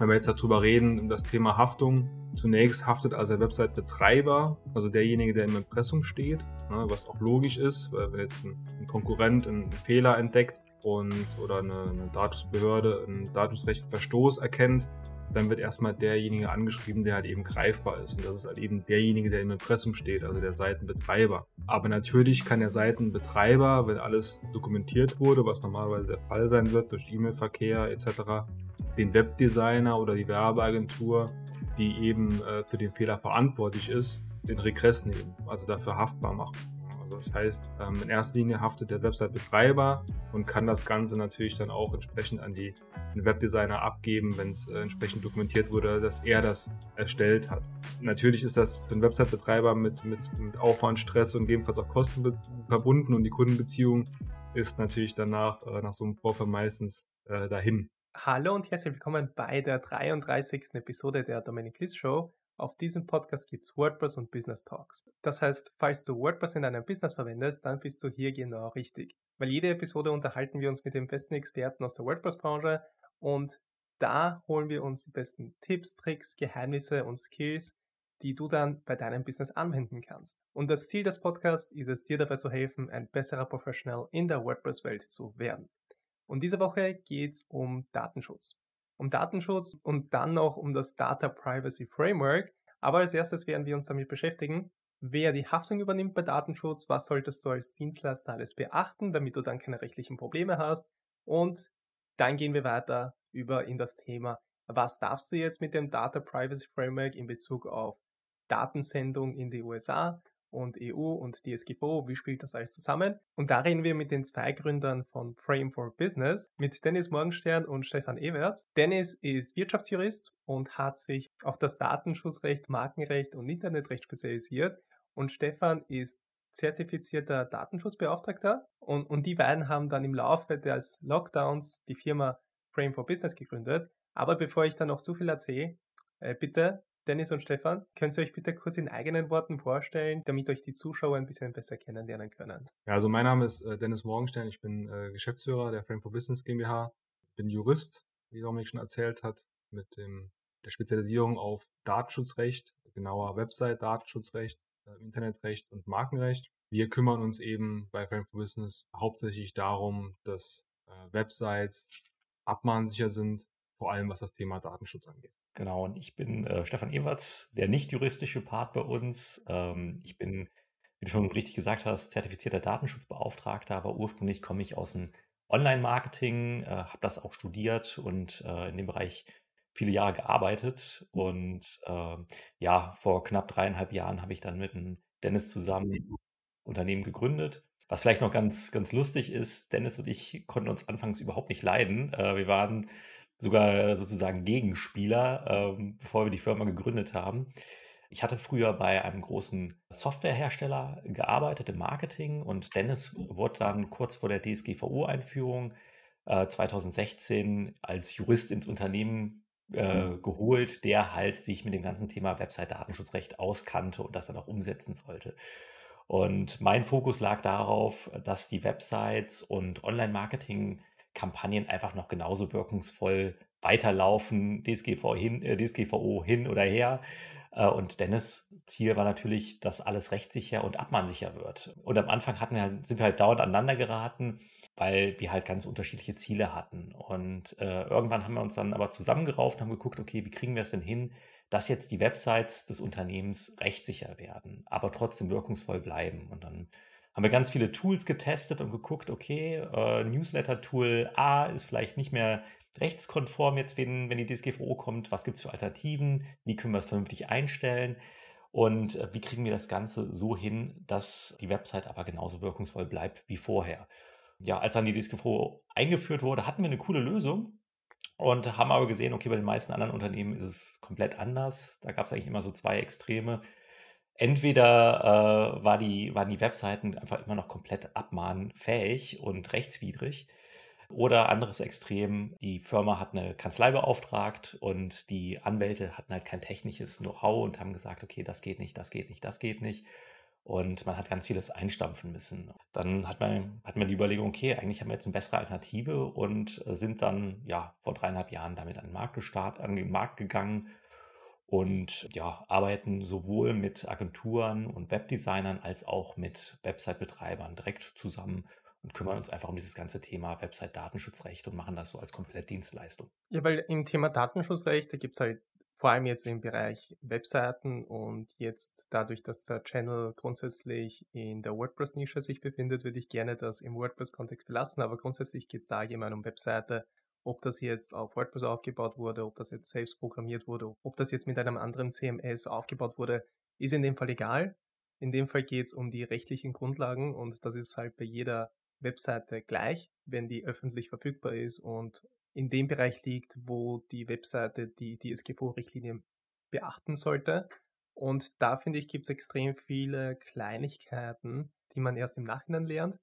Wenn wir jetzt darüber reden, das Thema Haftung, zunächst haftet also der Website-Betreiber, also derjenige, der im Impressum steht, ne, was auch logisch ist, weil wenn jetzt ein, ein Konkurrent einen Fehler entdeckt und oder eine, eine Datumsbehörde einen datensrechtlichen Verstoß erkennt, dann wird erstmal derjenige angeschrieben, der halt eben greifbar ist. Und das ist halt eben derjenige, der im Impressum steht, also der Seitenbetreiber. Aber natürlich kann der Seitenbetreiber, wenn alles dokumentiert wurde, was normalerweise der Fall sein wird durch E-Mail-Verkehr etc., den Webdesigner oder die Werbeagentur, die eben äh, für den Fehler verantwortlich ist, den Regress nehmen, also dafür haftbar machen. Das heißt, ähm, in erster Linie haftet der Website-Betreiber und kann das Ganze natürlich dann auch entsprechend an die Webdesigner abgeben, wenn es äh, entsprechend dokumentiert wurde, dass er das erstellt hat. Natürlich ist das für den Website-Betreiber mit, mit, mit Aufwand, Stress und gegebenenfalls auch Kosten verbunden und die Kundenbeziehung ist natürlich danach äh, nach so einem Vorfall meistens äh, dahin. Hallo und herzlich willkommen bei der 33. Episode der Dominic List Show. Auf diesem Podcast gibt es WordPress und Business Talks. Das heißt, falls du WordPress in deinem Business verwendest, dann bist du hier genau richtig. Weil jede Episode unterhalten wir uns mit den besten Experten aus der WordPress-Branche und da holen wir uns die besten Tipps, Tricks, Geheimnisse und Skills, die du dann bei deinem Business anwenden kannst. Und das Ziel des Podcasts ist es, dir dabei zu helfen, ein besserer Professional in der WordPress-Welt zu werden. Und diese Woche geht es um Datenschutz um Datenschutz und dann noch um das Data Privacy Framework. Aber als erstes werden wir uns damit beschäftigen, wer die Haftung übernimmt bei Datenschutz, was solltest du als Dienstleister alles beachten, damit du dann keine rechtlichen Probleme hast. Und dann gehen wir weiter über in das Thema, was darfst du jetzt mit dem Data Privacy Framework in Bezug auf Datensendung in die USA und EU und DSGVO, wie spielt das alles zusammen? Und da reden wir mit den zwei Gründern von Frame for Business, mit Dennis Morgenstern und Stefan Ewerts. Dennis ist Wirtschaftsjurist und hat sich auf das Datenschutzrecht, Markenrecht und Internetrecht spezialisiert. Und Stefan ist zertifizierter Datenschutzbeauftragter und, und die beiden haben dann im Laufe des Lockdowns die Firma Frame for Business gegründet. Aber bevor ich da noch zu viel erzähle, äh, bitte Dennis und Stefan, könnt ihr euch bitte kurz in eigenen Worten vorstellen, damit euch die Zuschauer ein bisschen besser kennenlernen können? Ja, also mein Name ist äh, Dennis Morgenstern, ich bin äh, Geschäftsführer der Frame for Business GmbH, bin Jurist, wie Dominik schon erzählt hat, mit dem, der Spezialisierung auf Datenschutzrecht, genauer Website-Datenschutzrecht, äh, Internetrecht und Markenrecht. Wir kümmern uns eben bei Frame for Business hauptsächlich darum, dass äh, Websites abmahnsicher sind, vor allem was das Thema Datenschutz angeht. Genau, und ich bin äh, Stefan Ewerts, der nicht juristische Part bei uns. Ähm, ich bin, wie du schon richtig gesagt hast, zertifizierter Datenschutzbeauftragter, aber ursprünglich komme ich aus dem Online-Marketing, äh, habe das auch studiert und äh, in dem Bereich viele Jahre gearbeitet. Und äh, ja, vor knapp dreieinhalb Jahren habe ich dann mit dem Dennis zusammen ein Unternehmen gegründet. Was vielleicht noch ganz, ganz lustig ist, Dennis und ich konnten uns anfangs überhaupt nicht leiden. Äh, wir waren sogar sozusagen Gegenspieler, ähm, bevor wir die Firma gegründet haben. Ich hatte früher bei einem großen Softwarehersteller gearbeitet im Marketing und Dennis wurde dann kurz vor der DSGVO-Einführung äh, 2016 als Jurist ins Unternehmen äh, mhm. geholt, der halt sich mit dem ganzen Thema Website-Datenschutzrecht auskannte und das dann auch umsetzen sollte. Und mein Fokus lag darauf, dass die Websites und Online-Marketing Kampagnen einfach noch genauso wirkungsvoll weiterlaufen, DSGVO hin, äh, DSGVO hin oder her. Äh, und Dennis Ziel war natürlich, dass alles rechtssicher und abmahnsicher wird. Und am Anfang hatten wir halt, sind wir halt dauernd aneinander geraten, weil wir halt ganz unterschiedliche Ziele hatten. Und äh, irgendwann haben wir uns dann aber zusammengerauft und haben geguckt, okay, wie kriegen wir es denn hin, dass jetzt die Websites des Unternehmens rechtssicher werden, aber trotzdem wirkungsvoll bleiben. Und dann haben wir ganz viele Tools getestet und geguckt, okay, äh, Newsletter-Tool A ist vielleicht nicht mehr rechtskonform jetzt, wenn, wenn die DSGVO kommt. Was gibt es für Alternativen? Wie können wir es vernünftig einstellen? Und äh, wie kriegen wir das Ganze so hin, dass die Website aber genauso wirkungsvoll bleibt wie vorher? Ja, als dann die DSGVO eingeführt wurde, hatten wir eine coole Lösung und haben aber gesehen, okay, bei den meisten anderen Unternehmen ist es komplett anders. Da gab es eigentlich immer so zwei Extreme entweder äh, war die, waren die Webseiten einfach immer noch komplett abmahnfähig und rechtswidrig. Oder anderes Extrem, die Firma hat eine Kanzlei beauftragt und die Anwälte hatten halt kein technisches Know-how und haben gesagt, okay, das geht nicht, das geht nicht, das geht nicht. und man hat ganz vieles einstampfen müssen. Dann hat man, hat man die Überlegung, okay, eigentlich haben wir jetzt eine bessere Alternative und sind dann ja vor dreieinhalb Jahren damit an den Markt gestartet, an den Markt gegangen und ja, arbeiten sowohl mit Agenturen und Webdesignern als auch mit Website-Betreibern direkt zusammen und kümmern uns einfach um dieses ganze Thema Website-Datenschutzrecht und machen das so als komplette Dienstleistung. Ja, weil im Thema Datenschutzrecht, da gibt es halt vor allem jetzt im Bereich Webseiten und jetzt dadurch, dass der Channel grundsätzlich in der WordPress-Nische sich befindet, würde ich gerne das im WordPress-Kontext belassen, aber grundsätzlich geht es da allgemein um Webseite, ob das jetzt auf WordPress aufgebaut wurde, ob das jetzt selbst programmiert wurde, ob das jetzt mit einem anderen CMS aufgebaut wurde, ist in dem Fall egal. In dem Fall geht es um die rechtlichen Grundlagen und das ist halt bei jeder Webseite gleich, wenn die öffentlich verfügbar ist und in dem Bereich liegt, wo die Webseite die DSGVO-Richtlinien beachten sollte. Und da finde ich, gibt es extrem viele Kleinigkeiten, die man erst im Nachhinein lernt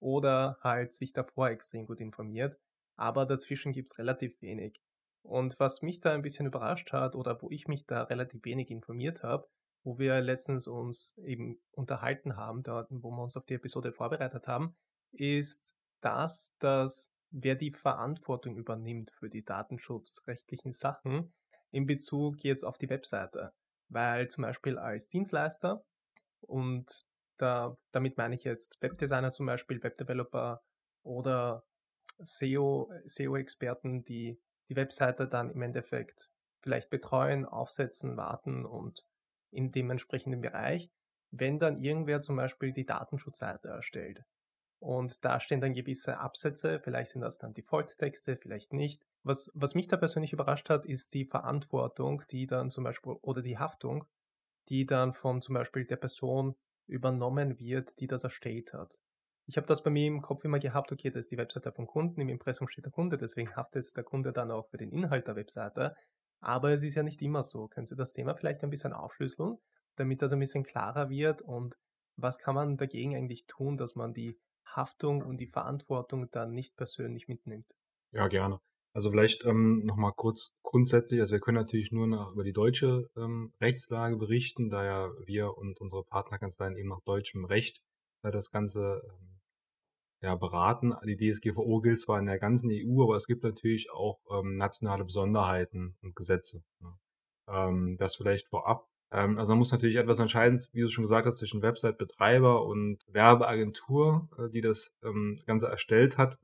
oder halt sich davor extrem gut informiert. Aber dazwischen gibt es relativ wenig. Und was mich da ein bisschen überrascht hat oder wo ich mich da relativ wenig informiert habe, wo wir letztens uns eben unterhalten haben, dort, wo wir uns auf die Episode vorbereitet haben, ist das, dass wer die Verantwortung übernimmt für die datenschutzrechtlichen Sachen in Bezug jetzt auf die Webseite. Weil zum Beispiel als Dienstleister und da, damit meine ich jetzt Webdesigner zum Beispiel, Webdeveloper oder SEO, SEO-Experten, die die Webseite dann im Endeffekt vielleicht betreuen, aufsetzen, warten und in dem entsprechenden Bereich, wenn dann irgendwer zum Beispiel die Datenschutzseite erstellt und da stehen dann gewisse Absätze, vielleicht sind das dann Default-Texte, vielleicht nicht. Was, was mich da persönlich überrascht hat, ist die Verantwortung, die dann zum Beispiel, oder die Haftung, die dann von zum Beispiel der Person übernommen wird, die das erstellt hat. Ich habe das bei mir im Kopf immer gehabt, okay, das ist die Webseite vom Kunden, im Impressum steht der Kunde, deswegen haftet der Kunde dann auch für den Inhalt der Webseite. Aber es ist ja nicht immer so. Können Sie das Thema vielleicht ein bisschen aufschlüsseln, damit das ein bisschen klarer wird und was kann man dagegen eigentlich tun, dass man die Haftung und die Verantwortung dann nicht persönlich mitnimmt. Ja, gerne. Also vielleicht ähm, nochmal kurz grundsätzlich, also wir können natürlich nur nach, über die deutsche ähm, Rechtslage berichten, da ja wir und unsere Partnerkanzleien eben nach deutschem Recht äh, das Ganze ähm, ja, beraten. Die DSGVO gilt zwar in der ganzen EU, aber es gibt natürlich auch ähm, nationale Besonderheiten und Gesetze. Ne? Ähm, das vielleicht vorab. Ähm, also man muss natürlich etwas entscheiden, wie du schon gesagt hast, zwischen Website-Betreiber und Werbeagentur, äh, die das ähm, Ganze erstellt hat.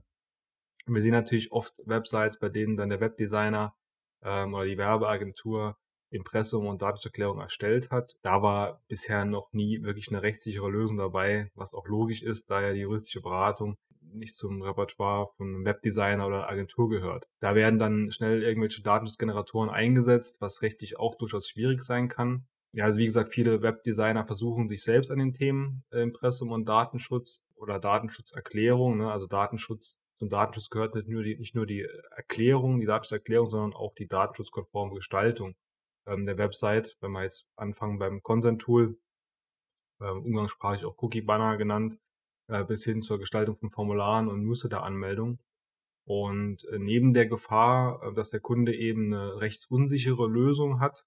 wir sehen natürlich oft Websites, bei denen dann der Webdesigner ähm, oder die Werbeagentur Impressum und Datenschutzerklärung erstellt hat. Da war bisher noch nie wirklich eine rechtssichere Lösung dabei, was auch logisch ist, da ja die juristische Beratung nicht zum Repertoire von einem Webdesigner oder Agentur gehört. Da werden dann schnell irgendwelche Datenschutzgeneratoren eingesetzt, was rechtlich auch durchaus schwierig sein kann ja, also wie gesagt, viele Webdesigner versuchen sich selbst an den Themen äh, Impressum und Datenschutz oder Datenschutzerklärung. Ne? Also Datenschutz, zum Datenschutz gehört nicht nur die, nicht nur die Erklärung, die Datenschutzerklärung, sondern auch die datenschutzkonforme Gestaltung ähm, der Website. Wenn wir jetzt anfangen beim Consent-Tool, ähm, umgangssprachlich auch Cookie-Banner genannt, äh, bis hin zur Gestaltung von Formularen und Newsletter-Anmeldung. Und äh, neben der Gefahr, äh, dass der Kunde eben eine rechtsunsichere Lösung hat,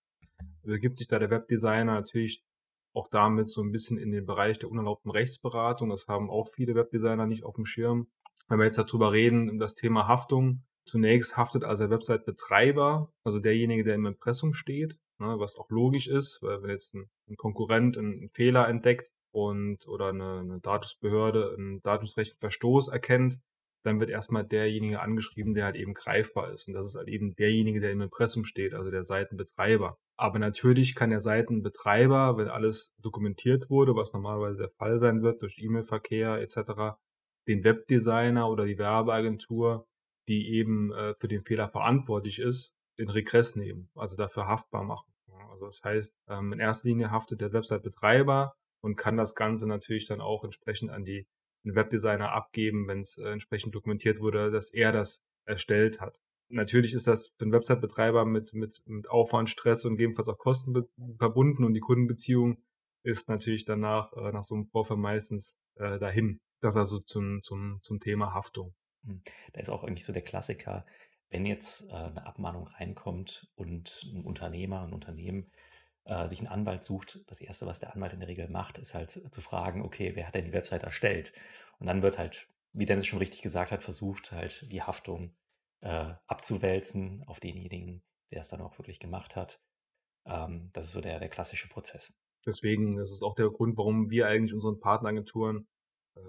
begibt sich da der Webdesigner natürlich auch damit so ein bisschen in den Bereich der unerlaubten Rechtsberatung. Das haben auch viele Webdesigner nicht auf dem Schirm. Wenn wir jetzt darüber reden, das Thema Haftung. Zunächst haftet also der Website-Betreiber, also derjenige, der im Impressum steht, ne, was auch logisch ist, weil wenn jetzt ein, ein Konkurrent einen Fehler entdeckt und oder eine, eine Datensbehörde einen datensrechtlichen Verstoß erkennt, dann wird erstmal derjenige angeschrieben, der halt eben greifbar ist. Und das ist halt eben derjenige, der im Impressum steht, also der Seitenbetreiber. Aber natürlich kann der Seitenbetreiber, wenn alles dokumentiert wurde, was normalerweise der Fall sein wird durch E-Mail-Verkehr etc., den Webdesigner oder die Werbeagentur, die eben äh, für den Fehler verantwortlich ist, in Regress nehmen, also dafür haftbar machen. Also das heißt, ähm, in erster Linie haftet der Website-Betreiber und kann das Ganze natürlich dann auch entsprechend an die Webdesigner abgeben, wenn es äh, entsprechend dokumentiert wurde, dass er das erstellt hat. Natürlich ist das für einen Website-Betreiber mit, mit, mit Aufwand, Stress und gegebenenfalls auch Kosten verbunden und die Kundenbeziehung ist natürlich danach äh, nach so einem Vorfall meistens äh, dahin. Das also zum, zum, zum Thema Haftung. Hm. Da ist auch eigentlich so der Klassiker, wenn jetzt äh, eine Abmahnung reinkommt und ein Unternehmer, ein Unternehmen äh, sich einen Anwalt sucht, das Erste, was der Anwalt in der Regel macht, ist halt zu fragen, okay, wer hat denn die Website erstellt? Und dann wird halt, wie Dennis schon richtig gesagt hat, versucht, halt die Haftung äh, abzuwälzen auf denjenigen, der es dann auch wirklich gemacht hat. Ähm, das ist so der, der klassische Prozess. Deswegen, das ist auch der Grund, warum wir eigentlich unseren Partneragenturen,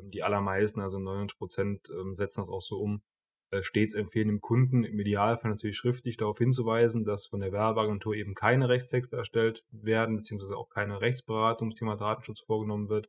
die allermeisten, also 99 Prozent, ähm, setzen das auch so um, äh, stets empfehlen dem Kunden, im Idealfall natürlich schriftlich darauf hinzuweisen, dass von der Werbeagentur eben keine Rechtstexte erstellt werden, beziehungsweise auch keine Rechtsberatung zum Thema Datenschutz vorgenommen wird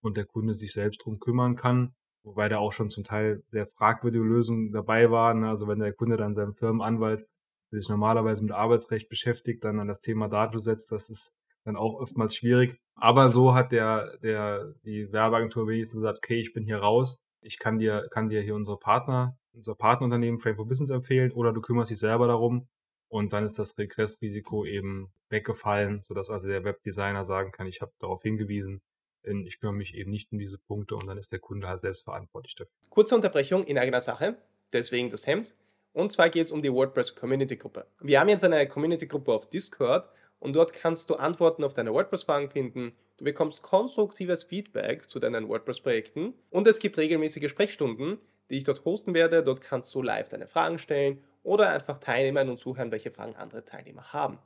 und der Kunde sich selbst drum kümmern kann. Wobei da auch schon zum Teil sehr fragwürdige Lösungen dabei waren. Also wenn der Kunde dann seinem Firmenanwalt, der sich normalerweise mit Arbeitsrecht beschäftigt, dann an das Thema Datenschutz setzt, das ist dann auch oftmals schwierig. Aber so hat der, der, die Werbeagentur wenigstens gesagt, okay, ich bin hier raus. Ich kann dir, kann dir hier unsere Partner, unser Partnerunternehmen Frame for Business empfehlen oder du kümmerst dich selber darum. Und dann ist das Regressrisiko eben weggefallen, sodass also der Webdesigner sagen kann, ich habe darauf hingewiesen, ich kümmere mich eben nicht um diese Punkte und dann ist der Kunde halt selbst verantwortlich dafür. Kurze Unterbrechung in eigener Sache, deswegen das Hemd. Und zwar geht es um die WordPress Community Gruppe. Wir haben jetzt eine Community Gruppe auf Discord und dort kannst du Antworten auf deine WordPress-Fragen finden. Du bekommst konstruktives Feedback zu deinen WordPress-Projekten und es gibt regelmäßige Sprechstunden, die ich dort hosten werde. Dort kannst du live deine Fragen stellen oder einfach teilnehmen und zuhören, welche Fragen andere Teilnehmer haben.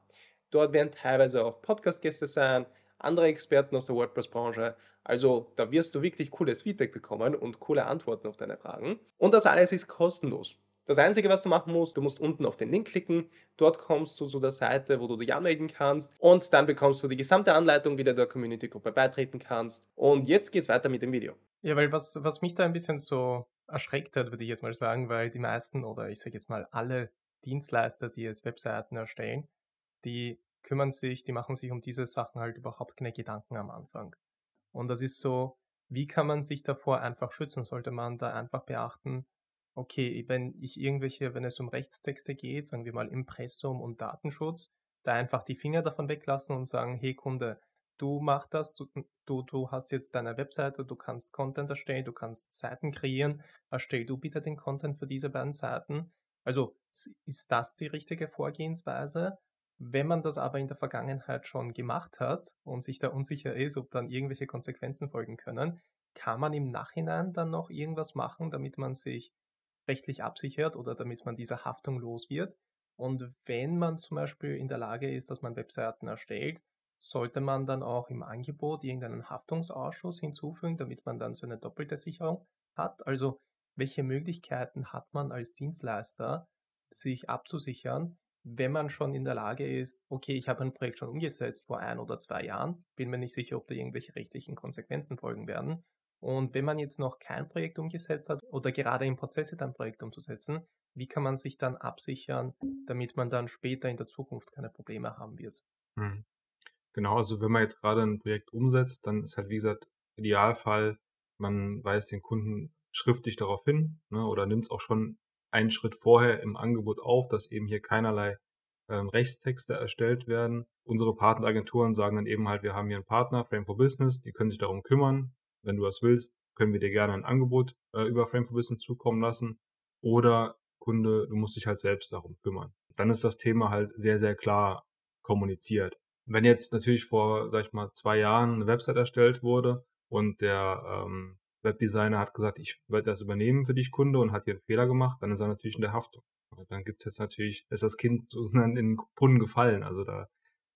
Dort werden teilweise auch Podcast-Gäste sein, andere Experten aus der WordPress-Branche. Also da wirst du wirklich cooles Feedback bekommen und coole Antworten auf deine Fragen. Und das alles ist kostenlos. Das Einzige, was du machen musst, du musst unten auf den Link klicken. Dort kommst du zu der Seite, wo du dich anmelden kannst. Und dann bekommst du die gesamte Anleitung, wie du der Community-Gruppe beitreten kannst. Und jetzt geht's weiter mit dem Video. Ja, weil was, was mich da ein bisschen so erschreckt hat, würde ich jetzt mal sagen, weil die meisten oder ich sage jetzt mal alle Dienstleister, die jetzt Webseiten erstellen, die kümmern sich, die machen sich um diese Sachen halt überhaupt keine Gedanken am Anfang. Und das ist so, wie kann man sich davor einfach schützen? Sollte man da einfach beachten, okay, wenn ich irgendwelche, wenn es um Rechtstexte geht, sagen wir mal Impressum und Datenschutz, da einfach die Finger davon weglassen und sagen, hey Kunde, du machst das, du, du, du hast jetzt deine Webseite, du kannst Content erstellen, du kannst Seiten kreieren, erstell du bitte den Content für diese beiden Seiten. Also ist das die richtige Vorgehensweise? Wenn man das aber in der Vergangenheit schon gemacht hat und sich da unsicher ist, ob dann irgendwelche Konsequenzen folgen können, kann man im Nachhinein dann noch irgendwas machen, damit man sich rechtlich absichert oder damit man dieser Haftung los wird. Und wenn man zum Beispiel in der Lage ist, dass man Webseiten erstellt, sollte man dann auch im Angebot irgendeinen Haftungsausschuss hinzufügen, damit man dann so eine doppelte Sicherung hat. Also welche Möglichkeiten hat man als Dienstleister, sich abzusichern, wenn man schon in der Lage ist, okay, ich habe ein Projekt schon umgesetzt vor ein oder zwei Jahren, bin mir nicht sicher, ob da irgendwelche rechtlichen Konsequenzen folgen werden. Und wenn man jetzt noch kein Projekt umgesetzt hat oder gerade im Prozess ist, ein Projekt umzusetzen, wie kann man sich dann absichern, damit man dann später in der Zukunft keine Probleme haben wird? Hm. Genau, also wenn man jetzt gerade ein Projekt umsetzt, dann ist halt, wie gesagt, Idealfall, man weist den Kunden schriftlich darauf hin ne, oder nimmt es auch schon einen Schritt vorher im Angebot auf, dass eben hier keinerlei ähm, Rechtstexte erstellt werden. Unsere Partneragenturen sagen dann eben halt, wir haben hier einen Partner, Frame for Business, die können sich darum kümmern. Wenn du das willst, können wir dir gerne ein Angebot äh, über Frame for Business zukommen lassen. Oder Kunde, du musst dich halt selbst darum kümmern. Dann ist das Thema halt sehr, sehr klar kommuniziert. Wenn jetzt natürlich vor, sag ich mal, zwei Jahren eine Website erstellt wurde und der ähm, Webdesigner hat gesagt, ich werde das übernehmen für dich, Kunde, und hat hier einen Fehler gemacht, dann ist er natürlich in der Haftung. Dann gibt es jetzt natürlich, ist das Kind in den Brunnen gefallen. Also da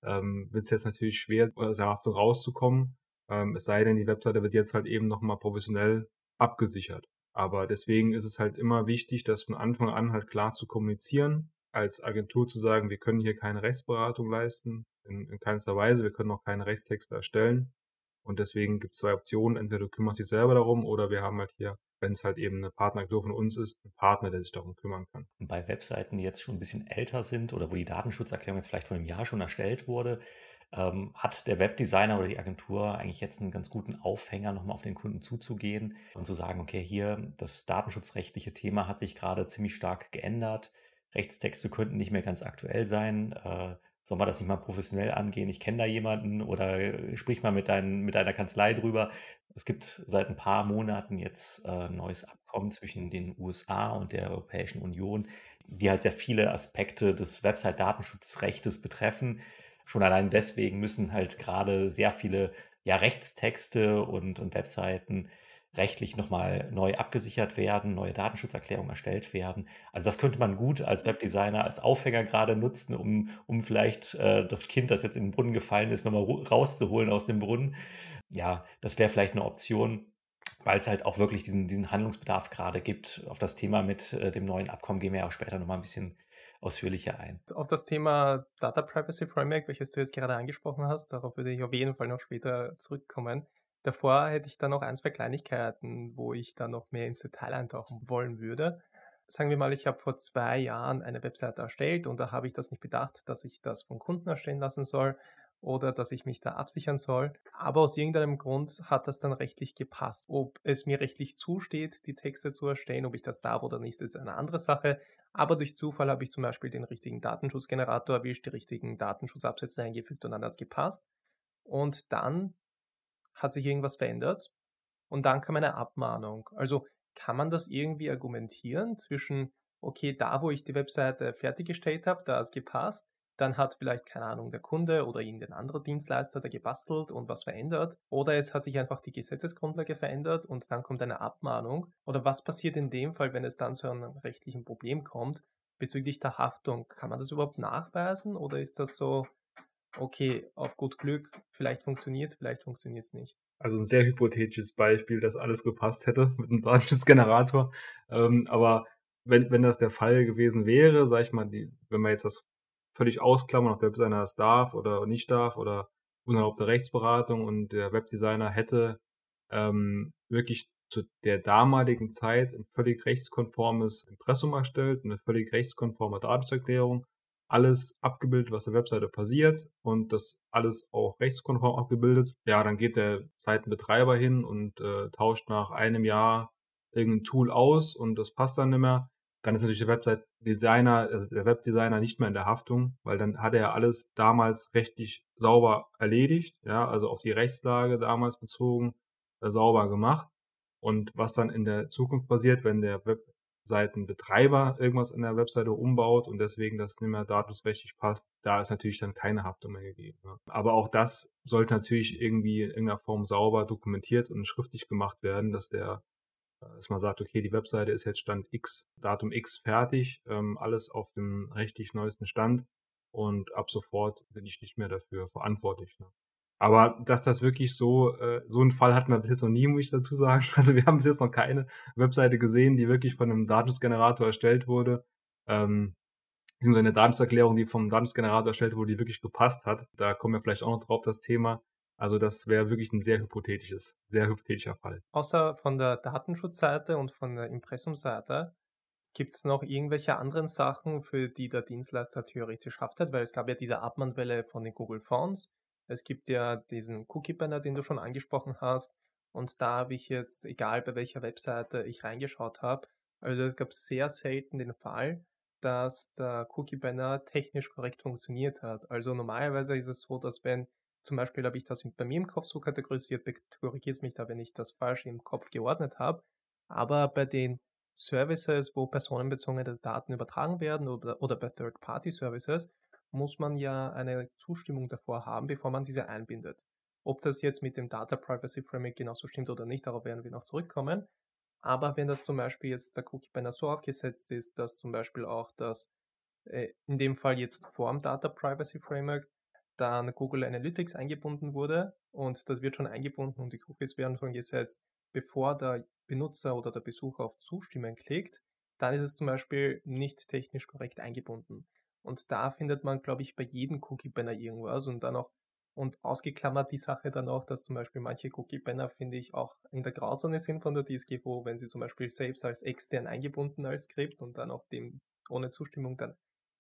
ähm, wird es jetzt natürlich schwer, aus der Haftung rauszukommen. Ähm, es sei denn, die Webseite wird jetzt halt eben nochmal professionell abgesichert. Aber deswegen ist es halt immer wichtig, das von Anfang an halt klar zu kommunizieren, als Agentur zu sagen, wir können hier keine Rechtsberatung leisten, in, in keinster Weise, wir können auch keine Rechtstexte erstellen. Und deswegen gibt es zwei Optionen. Entweder du kümmerst dich selber darum oder wir haben halt hier, wenn es halt eben eine Partneragentur von uns ist, einen Partner, der sich darum kümmern kann. Bei Webseiten, die jetzt schon ein bisschen älter sind oder wo die Datenschutzerklärung jetzt vielleicht vor einem Jahr schon erstellt wurde, ähm, hat der Webdesigner oder die Agentur eigentlich jetzt einen ganz guten Aufhänger, nochmal auf den Kunden zuzugehen und zu sagen, okay, hier das datenschutzrechtliche Thema hat sich gerade ziemlich stark geändert. Rechtstexte könnten nicht mehr ganz aktuell sein. Äh, soll man das nicht mal professionell angehen? Ich kenne da jemanden oder äh, sprich mal mit, dein, mit deiner Kanzlei drüber. Es gibt seit ein paar Monaten jetzt ein äh, neues Abkommen zwischen den USA und der Europäischen Union, die halt sehr viele Aspekte des Website-Datenschutzrechtes betreffen. Schon allein deswegen müssen halt gerade sehr viele ja, Rechtstexte und, und Webseiten rechtlich nochmal neu abgesichert werden, neue Datenschutzerklärungen erstellt werden. Also das könnte man gut als Webdesigner, als Aufhänger gerade nutzen, um, um vielleicht äh, das Kind, das jetzt in den Brunnen gefallen ist, nochmal rauszuholen aus dem Brunnen. Ja, das wäre vielleicht eine Option, weil es halt auch wirklich diesen, diesen Handlungsbedarf gerade gibt. Auf das Thema mit äh, dem neuen Abkommen gehen wir ja auch später nochmal ein bisschen ausführlicher ein. Auf das Thema Data Privacy Framework, welches du jetzt gerade angesprochen hast, darauf würde ich auf jeden Fall noch später zurückkommen. Davor hätte ich dann noch ein, zwei Kleinigkeiten, wo ich dann noch mehr ins Detail eintauchen wollen würde. Sagen wir mal, ich habe vor zwei Jahren eine Webseite erstellt und da habe ich das nicht bedacht, dass ich das vom Kunden erstellen lassen soll oder dass ich mich da absichern soll. Aber aus irgendeinem Grund hat das dann rechtlich gepasst. Ob es mir rechtlich zusteht, die Texte zu erstellen, ob ich das darf oder nicht, ist eine andere Sache. Aber durch Zufall habe ich zum Beispiel den richtigen Datenschutzgenerator erwischt, die richtigen Datenschutzabsätze eingefügt und dann hat das gepasst. Und dann hat sich irgendwas verändert und dann kam eine Abmahnung. Also kann man das irgendwie argumentieren zwischen, okay, da wo ich die Webseite fertiggestellt habe, da hat es gepasst, dann hat vielleicht, keine Ahnung, der Kunde oder irgendein anderer Dienstleister da gebastelt und was verändert. Oder es hat sich einfach die Gesetzesgrundlage verändert und dann kommt eine Abmahnung. Oder was passiert in dem Fall, wenn es dann zu einem rechtlichen Problem kommt bezüglich der Haftung? Kann man das überhaupt nachweisen oder ist das so, okay, auf gut Glück, vielleicht funktioniert es, vielleicht funktioniert es nicht? Also ein sehr hypothetisches Beispiel, dass alles gepasst hätte mit einem Datenschutzgenerator. Ähm, aber wenn, wenn das der Fall gewesen wäre, sag ich mal, die, wenn man jetzt das völlig ausklammern, ob Webdesigner das darf oder nicht darf oder unerlaubte Rechtsberatung und der Webdesigner hätte ähm, wirklich zu der damaligen Zeit ein völlig rechtskonformes Impressum erstellt, eine völlig rechtskonforme Datenschutzerklärung, alles abgebildet, was der Webseite passiert und das alles auch rechtskonform abgebildet. Ja, dann geht der Seitenbetreiber hin und äh, tauscht nach einem Jahr irgendein Tool aus und das passt dann nicht mehr dann ist natürlich der Website-Designer, also der Webdesigner nicht mehr in der Haftung, weil dann hat er alles damals rechtlich sauber erledigt, ja, also auf die Rechtslage damals bezogen, äh, sauber gemacht. Und was dann in der Zukunft passiert, wenn der Webseitenbetreiber irgendwas in der Webseite umbaut und deswegen das nicht mehr datensrechtlich passt, da ist natürlich dann keine Haftung mehr gegeben. Ne? Aber auch das sollte natürlich irgendwie in irgendeiner Form sauber dokumentiert und schriftlich gemacht werden, dass der dass man sagt, okay, die Webseite ist jetzt Stand X, Datum X fertig, ähm, alles auf dem rechtlich neuesten Stand und ab sofort bin ich nicht mehr dafür verantwortlich. Ne? Aber dass das wirklich so, äh, so ein Fall hatten wir bis jetzt noch nie, muss ich dazu sagen. Also wir haben bis jetzt noch keine Webseite gesehen, die wirklich von einem Datenschutzgenerator erstellt wurde. Ähm, so eine Datenschutzerklärung, die vom Datenschutzgenerator erstellt wurde, die wirklich gepasst hat. Da kommen wir vielleicht auch noch drauf, das Thema. Also das wäre wirklich ein sehr hypothetisches, sehr hypothetischer Fall. Außer von der Datenschutzseite und von der Impressumseite gibt es noch irgendwelche anderen Sachen, für die der Dienstleister theoretisch haftet? Weil es gab ja diese Abmahnwelle von den Google Fonts. Es gibt ja diesen Cookie-Banner, den du schon angesprochen hast. Und da habe ich jetzt, egal bei welcher Webseite ich reingeschaut habe, also es gab sehr selten den Fall, dass der Cookie-Banner technisch korrekt funktioniert hat. Also normalerweise ist es so, dass wenn zum Beispiel habe ich das bei mir im Kopf so kategorisiert, korrigiert mich da, wenn ich das falsch im Kopf geordnet habe. Aber bei den Services, wo personenbezogene Daten übertragen werden oder, oder bei Third-Party-Services, muss man ja eine Zustimmung davor haben, bevor man diese einbindet. Ob das jetzt mit dem Data Privacy Framework genauso stimmt oder nicht, darauf werden wir noch zurückkommen. Aber wenn das zum Beispiel jetzt der Cookie Banner so aufgesetzt ist, dass zum Beispiel auch das, äh, in dem Fall jetzt vorm Data Privacy Framework, dann Google Analytics eingebunden wurde und das wird schon eingebunden und die Cookies werden schon gesetzt, bevor der Benutzer oder der Besucher auf Zustimmen klickt, dann ist es zum Beispiel nicht technisch korrekt eingebunden. Und da findet man, glaube ich, bei jedem Cookie-Banner irgendwas und dann auch und ausgeklammert die Sache dann auch, dass zum Beispiel manche Cookie-Banner, finde ich, auch in der Grauzone sind von der DSGVO, wenn sie zum Beispiel selbst als extern eingebunden als Skript und dann auch dem ohne Zustimmung dann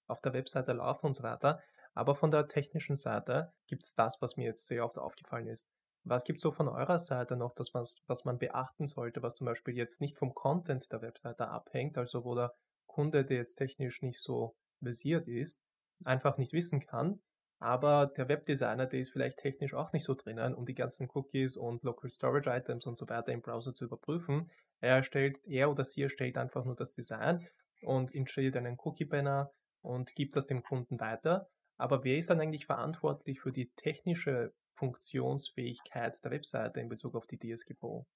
auf der Webseite laufen und so weiter. Aber von der technischen Seite gibt es das, was mir jetzt sehr oft aufgefallen ist. Was gibt es so von eurer Seite noch, dass was, was man beachten sollte, was zum Beispiel jetzt nicht vom Content der Webseite abhängt, also wo der Kunde, der jetzt technisch nicht so versiert ist, einfach nicht wissen kann, aber der Webdesigner, der ist vielleicht technisch auch nicht so drinnen, um die ganzen Cookies und Local Storage Items und so weiter im Browser zu überprüfen. Er erstellt, er oder sie erstellt einfach nur das Design und installiert einen Cookie-Banner und gibt das dem Kunden weiter Aber wer ist dann eigentlich verantwortlich für die technische Funktionsfähigkeit der Webseite in Bezug auf die DSGVO?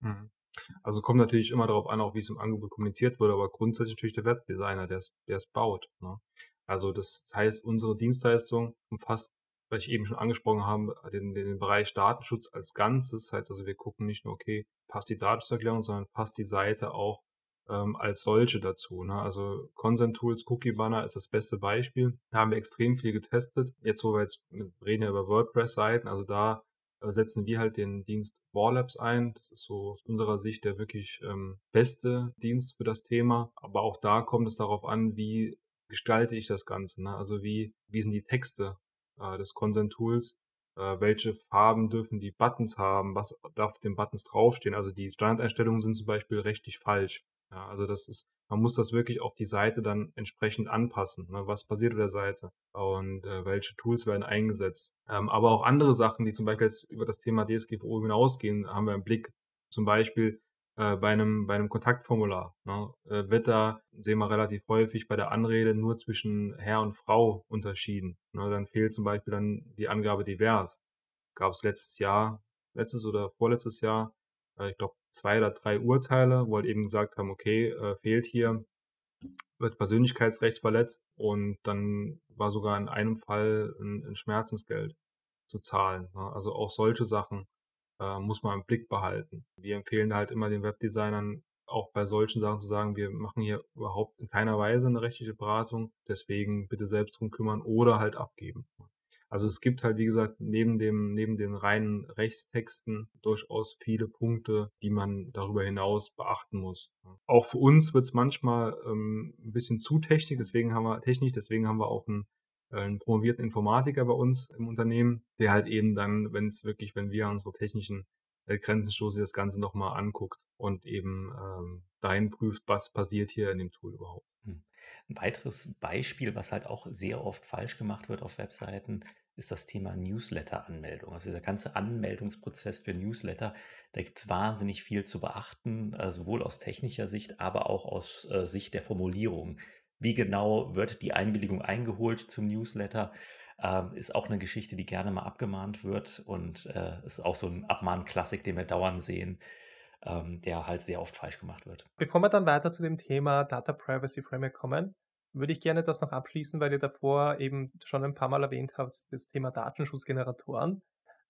Mhm. Also kommt natürlich immer darauf an, auch wie es im Angebot kommuniziert wird, aber grundsätzlich natürlich der Webdesigner, der es, der es baut. Ne? Also das heißt, unsere Dienstleistung umfasst, was ich eben schon angesprochen habe, den, den Bereich Datenschutz als Ganzes. Das heißt also, wir gucken nicht nur, okay, passt die Datenschutzerklärung, sondern passt die Seite auch ähm, als solche dazu. Ne? Also Consent Tools, Cookie Banner ist das beste Beispiel. Da haben wir extrem viel getestet. Jetzt, wo wir jetzt reden ja über WordPress-Seiten, also da äh, setzen wir halt den Dienst Warlabs ein. Das ist so aus unserer Sicht der wirklich ähm, beste Dienst für das Thema. Aber auch da kommt es darauf an, wie gestalte ich das Ganze. Ne? Also wie, wie sind die Texte äh, des Consent Tools? Äh, welche Farben dürfen die Buttons haben? Was darf auf den Buttons draufstehen? Also die Standardeinstellungen sind zum Beispiel rechtlich falsch. Ja, also das ist, man muss das wirklich auf die Seite dann entsprechend anpassen. Ne? Was passiert auf der Seite und äh, welche Tools werden eingesetzt. Ähm, aber auch andere Sachen, die zum Beispiel jetzt über das Thema DSGVO hinausgehen, haben wir im Blick. Zum Beispiel äh, bei einem bei einem Kontaktformular ne? äh, wird da sehen wir relativ häufig bei der Anrede nur zwischen Herr und Frau unterschieden. Ne? Dann fehlt zum Beispiel dann die Angabe divers. Gab es letztes Jahr, letztes oder vorletztes Jahr ich glaube, zwei oder drei Urteile, wo halt eben gesagt haben, okay, äh, fehlt hier, wird Persönlichkeitsrecht verletzt und dann war sogar in einem Fall ein, ein Schmerzensgeld zu zahlen. Ne? Also auch solche Sachen äh, muss man im Blick behalten. Wir empfehlen halt immer den Webdesignern auch bei solchen Sachen zu sagen, wir machen hier überhaupt in keiner Weise eine rechtliche Beratung, deswegen bitte selbst drum kümmern oder halt abgeben. Also es gibt halt, wie gesagt, neben dem, neben den reinen Rechtstexten durchaus viele Punkte, die man darüber hinaus beachten muss. Auch für uns wird es manchmal ähm, ein bisschen zu technisch, deswegen haben wir Technik, deswegen haben wir auch einen, äh, einen promovierten Informatiker bei uns im Unternehmen, der halt eben dann, wenn es wirklich, wenn wir unsere technischen äh, Grenzen stoßen, das Ganze nochmal anguckt und eben ähm, dahin prüft, was passiert hier in dem Tool überhaupt. Hm. Ein weiteres Beispiel, was halt auch sehr oft falsch gemacht wird auf Webseiten, ist das Thema Newsletter-Anmeldung. Also dieser ganze Anmeldungsprozess für Newsletter, da gibt es wahnsinnig viel zu beachten, äh, sowohl aus technischer Sicht, aber auch aus äh, Sicht der Formulierung. Wie genau wird die Einwilligung eingeholt zum Newsletter? Ähm, ist auch eine Geschichte, die gerne mal abgemahnt wird und äh, ist auch so ein Abmahnklassik, den wir dauernd sehen ähm, der halt sehr oft falsch gemacht wird. Bevor wir dann weiter zu dem Thema Data Privacy Framework kommen, würde ich gerne das noch abschließen, weil ihr davor eben schon ein paar Mal erwähnt habt, das Thema Datenschutzgeneratoren.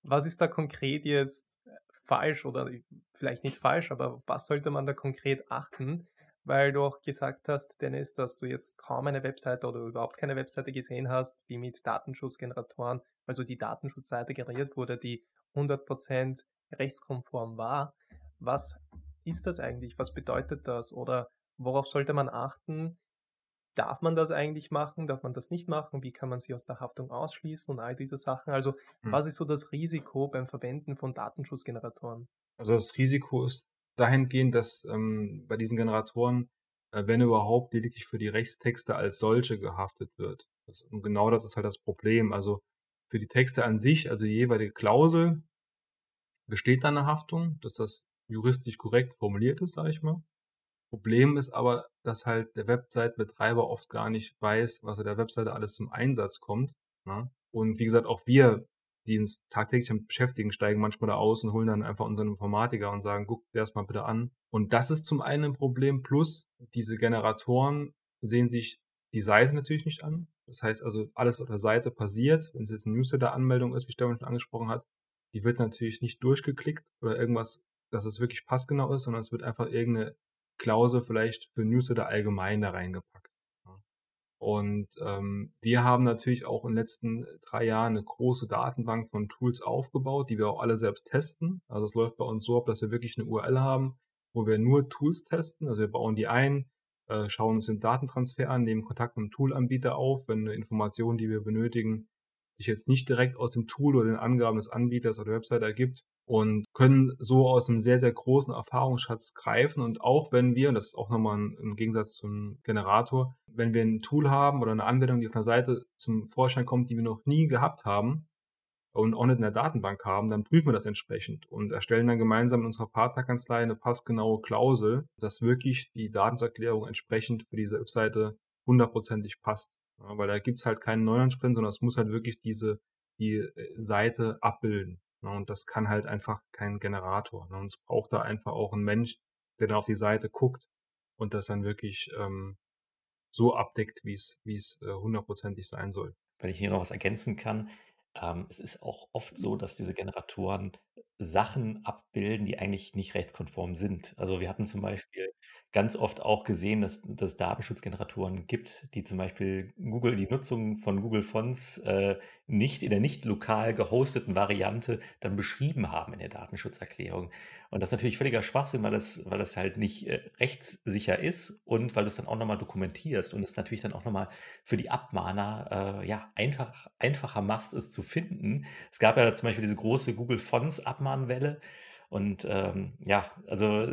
Was ist da konkret jetzt falsch oder vielleicht nicht falsch, aber was sollte man da konkret achten? Weil du auch gesagt hast, Dennis, dass du jetzt kaum eine Webseite oder überhaupt keine Webseite gesehen hast, die mit Datenschutzgeneratoren, also die Datenschutzseite generiert wurde, die 100% rechtskonform war. Was ist das eigentlich? Was bedeutet das? Oder worauf sollte man achten? Darf man das eigentlich machen? Darf man das nicht machen? Wie kann man sie aus der Haftung ausschließen und all diese Sachen? Also, hm. was ist so das Risiko beim Verwenden von Datenschutzgeneratoren? Also, das Risiko ist dahingehend, dass ähm, bei diesen Generatoren, äh, wenn überhaupt, lediglich für die Rechtstexte als solche gehaftet wird. Das, und genau das ist halt das Problem. Also, für die Texte an sich, also die jeweilige Klausel, besteht da eine Haftung, dass das juristisch korrekt formuliert ist, sage ich mal. Problem ist aber, dass halt der Website-Betreiber oft gar nicht weiß, was auf der Webseite alles zum Einsatz kommt. Ne? Und wie gesagt, auch wir, die uns tagtäglich damit beschäftigen, steigen manchmal da aus und holen dann einfach unseren Informatiker und sagen, guck dir das mal bitte an. Und das ist zum einen ein Problem. Plus, diese Generatoren sehen sich die Seite natürlich nicht an. Das heißt also, alles, was auf der Seite passiert, wenn es jetzt eine Newsletter-Anmeldung ist, wie Stefan schon angesprochen hat, die wird natürlich nicht durchgeklickt oder irgendwas, dass es wirklich passgenau ist, sondern es wird einfach irgendeine Klausel vielleicht für Newsletter allgemein da reingepackt. Und ähm, wir haben natürlich auch in den letzten drei Jahren eine große Datenbank von Tools aufgebaut, die wir auch alle selbst testen. Also es läuft bei uns so ab, dass wir wirklich eine URL haben, wo wir nur Tools testen. Also wir bauen die ein, äh, schauen uns den Datentransfer an, nehmen Kontakt mit dem Toolanbieter auf, wenn eine Information, die wir benötigen, sich jetzt nicht direkt aus dem Tool oder den Angaben des Anbieters oder der Website ergibt, und können so aus einem sehr, sehr großen Erfahrungsschatz greifen. Und auch wenn wir, und das ist auch nochmal ein, im Gegensatz zum Generator, wenn wir ein Tool haben oder eine Anwendung, die auf einer Seite zum Vorschein kommt, die wir noch nie gehabt haben und auch nicht in der Datenbank haben, dann prüfen wir das entsprechend und erstellen dann gemeinsam in unserer Partnerkanzlei eine passgenaue Klausel, dass wirklich die Datenserklärung entsprechend für diese Webseite hundertprozentig passt. Ja, weil da gibt's halt keinen Neulandsprint, sondern es muss halt wirklich diese die äh, Seite abbilden. Ja, und das kann halt einfach kein Generator. Ne? Und es braucht da einfach auch ein Mensch, der dann auf die Seite guckt und das dann wirklich ähm, so abdeckt, wie es wie es äh, hundertprozentig sein soll. Wenn ich hier noch was ergänzen kann, ähm, es ist auch oft so, dass diese Generatoren Sachen abbilden, die eigentlich nicht rechtskonform sind. Also wir hatten zum Beispiel ganz oft auch gesehen, dass dass es Datenschutzgeneratoren gibt, die zum Beispiel Google die Nutzung von Google Fonts, äh, nicht in der nicht lokal gehosteten Variante dann beschrieben haben in der Datenschutzerklärung. Und das ist natürlich völliger Schwachsinn, weil das weil das halt nicht, äh, rechtssicher ist und weil du's dann auch noch mal dokumentierst und es natürlich dann auch noch mal für die Abmahner, äh, ja, einfach einfacher machst, es zu finden. Es gab ja zum Beispiel diese große Google Fonts Abmahnwelle und ähm, ja, also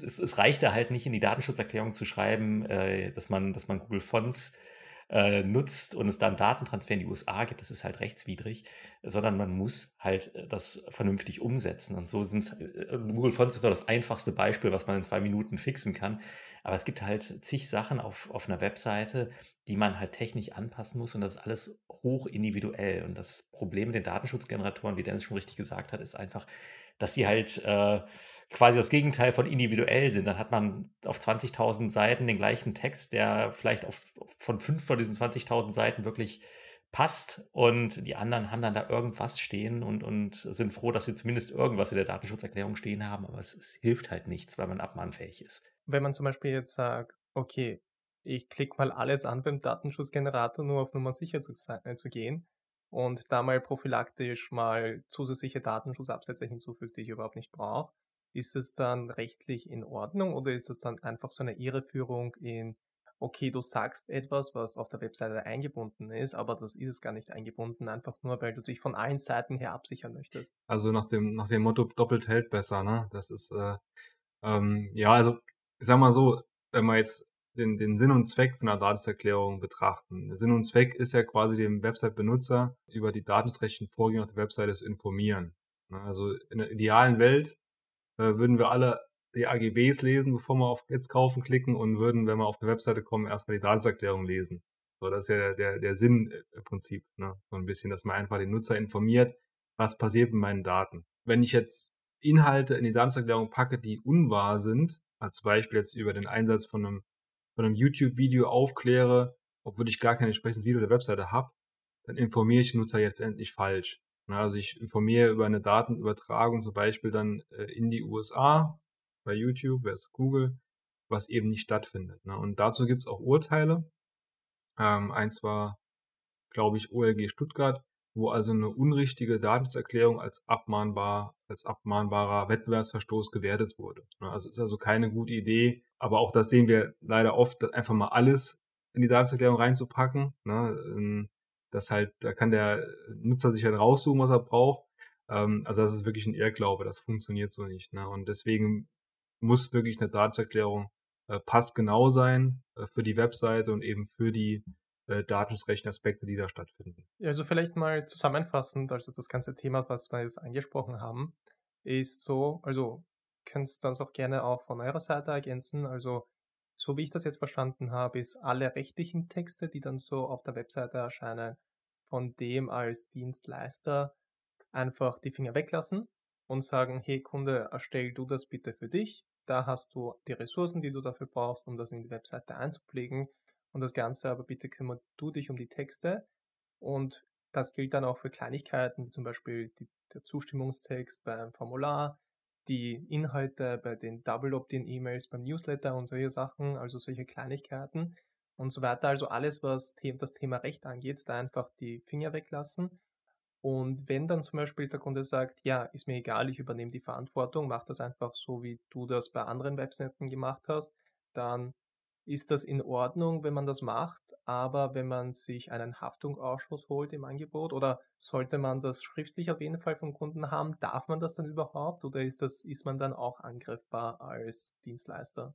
es, es reichte halt nicht in die Datenschutzerklärung zu schreiben, äh, dass man, dass man Google Fonts äh, nutzt und es dann Datentransfer in die USA gibt, das ist halt rechtswidrig, sondern man muss halt äh, das vernünftig umsetzen. Und so sind äh, Google Fonts ist doch das einfachste Beispiel, was man in zwei Minuten fixen kann. Aber es gibt halt zig Sachen auf, auf einer Webseite, die man halt technisch anpassen muss und das ist alles hoch individuell. Und das Problem mit den Datenschutzgeneratoren, wie Dennis schon richtig gesagt hat, ist einfach, dass sie halt äh, quasi das Gegenteil von individuell sind. Dann hat man auf 20.000 Seiten den gleichen Text, der vielleicht auf, von fünf von diesen 20.000 Seiten wirklich passt und die anderen haben dann da irgendwas stehen und, und sind froh, dass sie zumindest irgendwas in der Datenschutzerklärung stehen haben, aber es, es hilft halt nichts, weil man abmahnfähig ist. Wenn man zum Beispiel jetzt sagt, okay, ich klicke mal alles an beim Datenschutzgenerator, nur auf Nummer sicher zu, äh, zu gehen, und da mal prophylaktisch mal zusätzliche Datenschutzabsätze hinzufügt, die ich überhaupt nicht brauche, ist es dann rechtlich in Ordnung oder ist es dann einfach so eine Irreführung in, okay, du sagst etwas, was auf der Webseite eingebunden ist, aber das ist es gar nicht eingebunden, einfach nur, weil du dich von allen Seiten her absichern möchtest. Also nach dem, nach dem Motto doppelt hält besser, ne? Das ist, äh, ähm, ja, also ich sag mal so, wenn man jetzt den, den Sinn und Zweck von einer Datenschutzerklärung betrachten. Der Sinn und Zweck ist ja quasi dem Website-Benutzer über die datenschutzrechtlichen Vorgänge auf der Webseite zu informieren. Ne, also in der idealen Welt äh, würden wir alle die AGBs lesen, bevor wir auf Jetzt kaufen klicken und würden, wenn wir auf eine Webseite kommen, erstmal die Datenschutzerklärung lesen. So, das ist ja der, der, der Sinn äh, im Prinzip. Ne? So ein bisschen, dass man einfach den Nutzer informiert, was passiert mit meinen Daten. Wenn ich jetzt Inhalte in die Datenschutzerklärung packe, die unwahr sind, als Beispiel jetzt über den Einsatz von einem von einem YouTube-Video aufkläre, obwohl ich gar kein entsprechendes Video der Webseite habe, dann informiere ich den Nutzer jetzt endlich falsch. Also ich informiere über eine Datenübertragung zum Beispiel dann äh, in die USA bei YouTube, ist Google, was eben nicht stattfindet. Ne? Und dazu gibt es auch Urteile. Ähm, eins war, glaube ich, OLG Stuttgart, wo also eine unrichtige Datenschutzerklärung als abmahnbar, als abmahnbarer Wettbewerbsverstoß gewertet wurde. Ne? Also ist also keine gute Idee, aber auch das sehen wir leider oft, einfach mal alles in die Datenschutzerklärung reinzupacken. Ne? Ähm, das halt, da kann der Nutzer sich halt raussuchen, was er braucht. Ähm, also das ist wirklich ein Irrglaube, das funktioniert so nicht. Ne? Und deswegen muss wirklich eine Datenschutzerklärung äh, passgenau sein äh, für die Webseite und eben für die äh, die da stattfinden. Also vielleicht mal zusammenfassend, also das ganze Thema, was wir jetzt angesprochen haben, ist so, also könnt das auch gerne auch von eurer Seite ergänzen. Also so wie ich das jetzt verstanden habe, ist alle rechtlichen Texte, die dann so auf der Webseite erscheinen, von dem als Dienstleister einfach die Finger weglassen und sagen, hey Kunde, erstell du das bitte für dich. Da hast du die Ressourcen, die du dafür brauchst, um das in die Webseite einzupflegen. Und das Ganze aber bitte kümmert du dich um die Texte. Und das gilt dann auch für Kleinigkeiten, wie zum Beispiel die, der Zustimmungstext beim Formular, die Inhalte bei den Double Opt-in-E-Mails beim Newsletter und solche Sachen, also solche Kleinigkeiten und so weiter. Also alles, was das Thema Recht angeht, da einfach die Finger weglassen. Und wenn dann zum Beispiel der Kunde sagt, ja, ist mir egal, ich übernehme die Verantwortung, mach das einfach so, wie du das bei anderen Webseiten gemacht hast, dann ist das in Ordnung, wenn man das macht, aber wenn man sich einen Haftungsausschuss holt im Angebot oder sollte man das schriftlich auf jeden Fall vom Kunden haben, darf man das dann überhaupt oder ist das, ist man dann auch angreifbar als Dienstleister?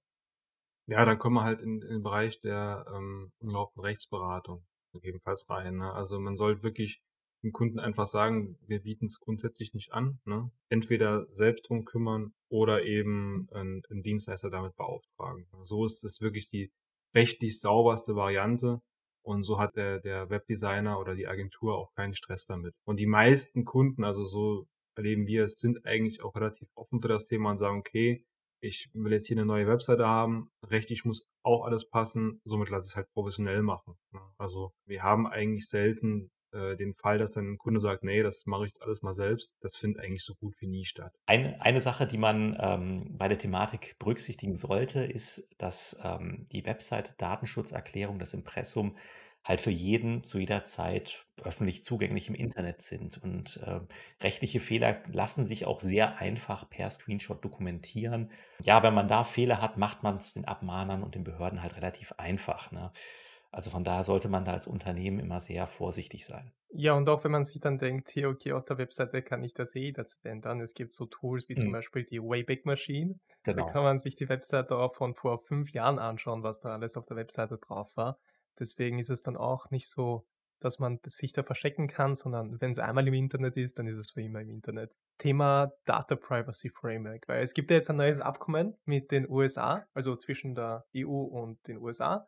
Ja, dann kommen wir halt in, in den Bereich der ähm, Rechtsberatung gegebenenfalls rein. Ne? Also man sollte wirklich dem Kunden einfach sagen, wir bieten es grundsätzlich nicht an. Ne? Entweder selbst drum kümmern oder eben einen, einen Dienstleister damit beauftragen. So ist es wirklich die rechtlich sauberste Variante. Und so hat der, der Webdesigner oder die Agentur auch keinen Stress damit. Und die meisten Kunden, also so erleben wir es, sind eigentlich auch relativ offen für das Thema und sagen, okay, ich will jetzt hier eine neue Webseite haben, rechtlich muss auch alles passen, somit lasse ich es halt professionell machen. Ne? Also wir haben eigentlich selten äh, den Fall, dass dann ein Kunde sagt, nee, das mache ich alles mal selbst. Das findet eigentlich so gut wie nie statt. Eine, eine Sache, die man ähm, bei der Thematik berücksichtigen sollte, ist, dass ähm, die Website Datenschutzerklärung, das Impressum, halt für jeden zu jeder Zeit öffentlich zugänglich im Internet sind. Und äh, rechtliche Fehler lassen sich auch sehr einfach per Screenshot dokumentieren. Ja, wenn man da Fehler hat, macht man es den Abmahnern und den Behörden halt relativ einfach. Ne? Also von daher sollte man da als Unternehmen immer sehr vorsichtig sein. Ja, und auch wenn man sich dann denkt, hier, okay, auf der Webseite kann ich das eh das ändern. Es gibt so Tools wie zum mhm. Beispiel die Wayback Machine. Genau. Da kann man sich die Webseite auch von vor fünf Jahren anschauen, was da alles auf der Webseite drauf war. Deswegen ist es dann auch nicht so, dass man sich da verstecken kann, sondern wenn es einmal im Internet ist, dann ist es für immer im Internet. Thema Data Privacy Framework, weil es gibt ja jetzt ein neues Abkommen mit den USA, also zwischen der EU und den USA.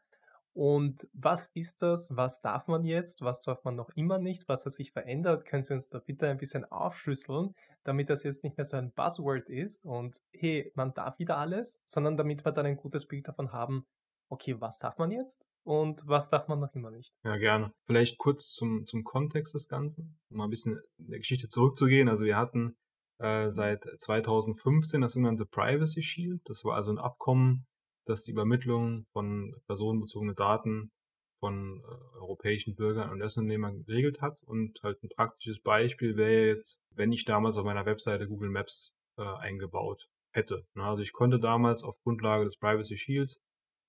Und was ist das? Was darf man jetzt? Was darf man noch immer nicht? Was hat sich verändert? Können Sie uns da bitte ein bisschen aufschlüsseln, damit das jetzt nicht mehr so ein Buzzword ist und hey, man darf wieder alles, sondern damit wir dann ein gutes Bild davon haben, okay, was darf man jetzt und was darf man noch immer nicht? Ja, gerne. Vielleicht kurz zum, zum Kontext des Ganzen, um mal ein bisschen in der Geschichte zurückzugehen. Also wir hatten äh, seit 2015 das sogenannte Privacy Shield. Das war also ein Abkommen, das die Übermittlung von personenbezogenen Daten von äh, europäischen Bürgern und Unternehmern geregelt hat. Und halt ein praktisches Beispiel wäre jetzt, wenn ich damals auf meiner Webseite Google Maps äh, eingebaut hätte. Na, also ich konnte damals auf Grundlage des Privacy Shields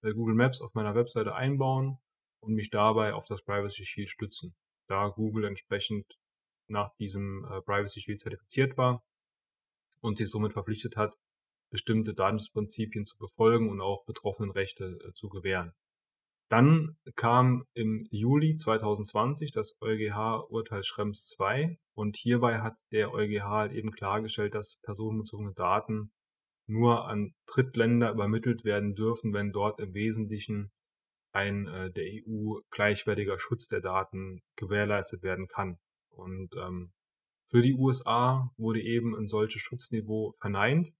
äh, Google Maps auf meiner Webseite einbauen und mich dabei auf das Privacy Shield stützen. Da Google entsprechend nach diesem äh, Privacy Shield zertifiziert war und sich somit verpflichtet hat, bestimmte Datenschutzprinzipien zu befolgen und auch betroffenen Rechte äh, zu gewähren. Dann kam im Juli 2020 das EuGH-Urteil Schrems II und hierbei hat der EuGH halt eben klargestellt, dass personenbezogene Daten nur an Drittländer übermittelt werden dürfen, wenn dort im Wesentlichen ein äh, der EU gleichwertiger Schutz der Daten gewährleistet werden kann. Und ähm, für die USA wurde eben ein solches Schutzniveau verneint,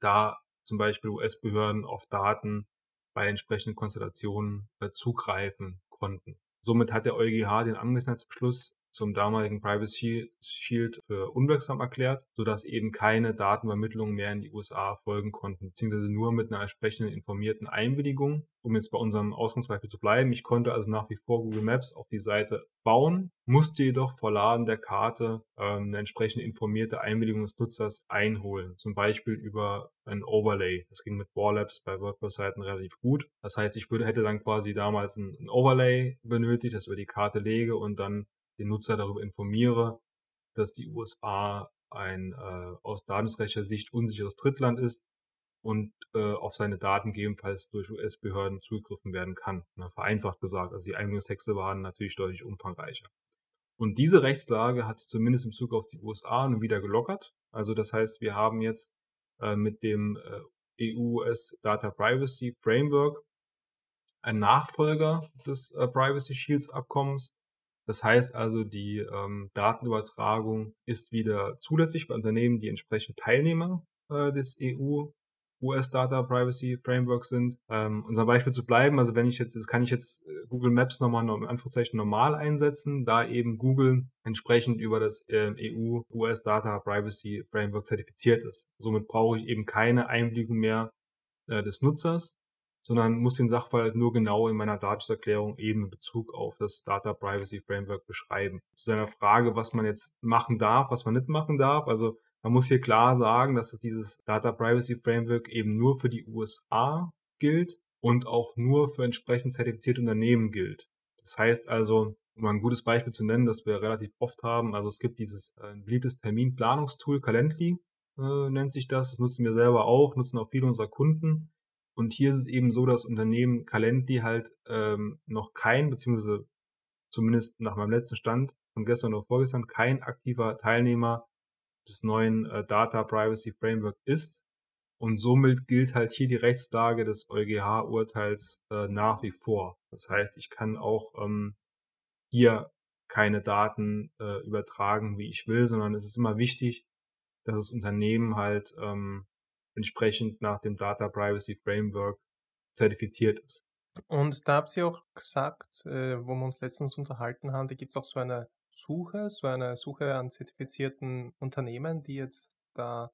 da zum Beispiel US-Behörden auf Daten bei entsprechenden Konstellationen äh, zugreifen konnten. Somit hat der EuGH den Angemessenheitsbeschluss zum damaligen Privacy Shield für unwirksam erklärt, sodass eben keine Datenübermittlungen mehr in die USA folgen konnten, beziehungsweise nur mit einer entsprechenden informierten Einwilligung. Um jetzt bei unserem Ausgangsbeispiel zu bleiben, ich konnte also nach wie vor Google Maps auf die Seite bauen, musste jedoch vor Laden der Karte ähm, eine entsprechende informierte Einwilligung des Nutzers einholen, zum Beispiel über ein Overlay. Das ging mit Warlabs bei WordPress-Seiten relativ gut. Das heißt, ich würde, hätte dann quasi damals ein, ein Overlay benötigt, das über die Karte lege und dann den Nutzer darüber informiere, dass die USA ein äh, aus datensrechtlicher Sicht unsicheres Drittland ist und äh, auf seine Daten gegebenenfalls durch US-Behörden zugegriffen werden kann. Na, vereinfacht gesagt, also die Einwilligungstexte waren natürlich deutlich umfangreicher. Und diese Rechtslage hat sich zumindest im Zug auf die USA nun wieder gelockert. Also das heißt, wir haben jetzt äh, mit dem äh, EU-US Data Privacy Framework einen Nachfolger des äh, Privacy Shields Abkommens, das heißt also, die ähm, Datenübertragung ist wieder zulässig bei Unternehmen, die entsprechend Teilnehmer äh, des EU US Data Privacy Framework sind. Ähm, unser Beispiel zu bleiben, also wenn ich jetzt, kann ich jetzt äh, Google Maps nochmal in Anführungszeichen normal einsetzen, da eben Google entsprechend über das äh, EU US Data Privacy Framework zertifiziert ist. Somit brauche ich eben keine Einwilligung mehr äh, des Nutzers, sondern muss den Sachverhalt nur genau in meiner Datenschutzerklärung eben in Bezug auf das Data Privacy Framework beschreiben. Zu seiner Frage, was man jetzt machen darf, was man nicht machen darf. Also man muss hier klar sagen, dass es dieses Data Privacy Framework eben nur für die USA gilt und auch nur für entsprechend zertifizierte Unternehmen gilt. Das heißt also, um ein gutes Beispiel zu nennen, das wir relativ oft haben, also es gibt dieses äh, beliebtes Terminplanungstool, Calendly äh, nennt sich das, das nutzen wir selber auch, nutzen auch viele unserer Kunden. Und hier ist es eben so, dass Unternehmen Calendly halt ähm, noch kein, beziehungsweise zumindest nach meinem letzten Stand von gestern oder vorgestern, kein aktiver Teilnehmer des neuen äh, Data Privacy Framework ist. Und somit gilt halt hier die Rechtslage des EuGH-Urteils äh, nach wie vor. Das heißt, ich kann auch ähm, hier keine Daten äh, übertragen, wie ich will, sondern es ist immer wichtig, dass das Unternehmen halt ähm, entsprechend nach dem Data Privacy Framework zertifiziert ist. Und da habt ihr auch gesagt, äh, wo wir uns letztens unterhalten haben, da gibt es auch so eine Suche, so eine Suche an zertifizierten Unternehmen, die jetzt da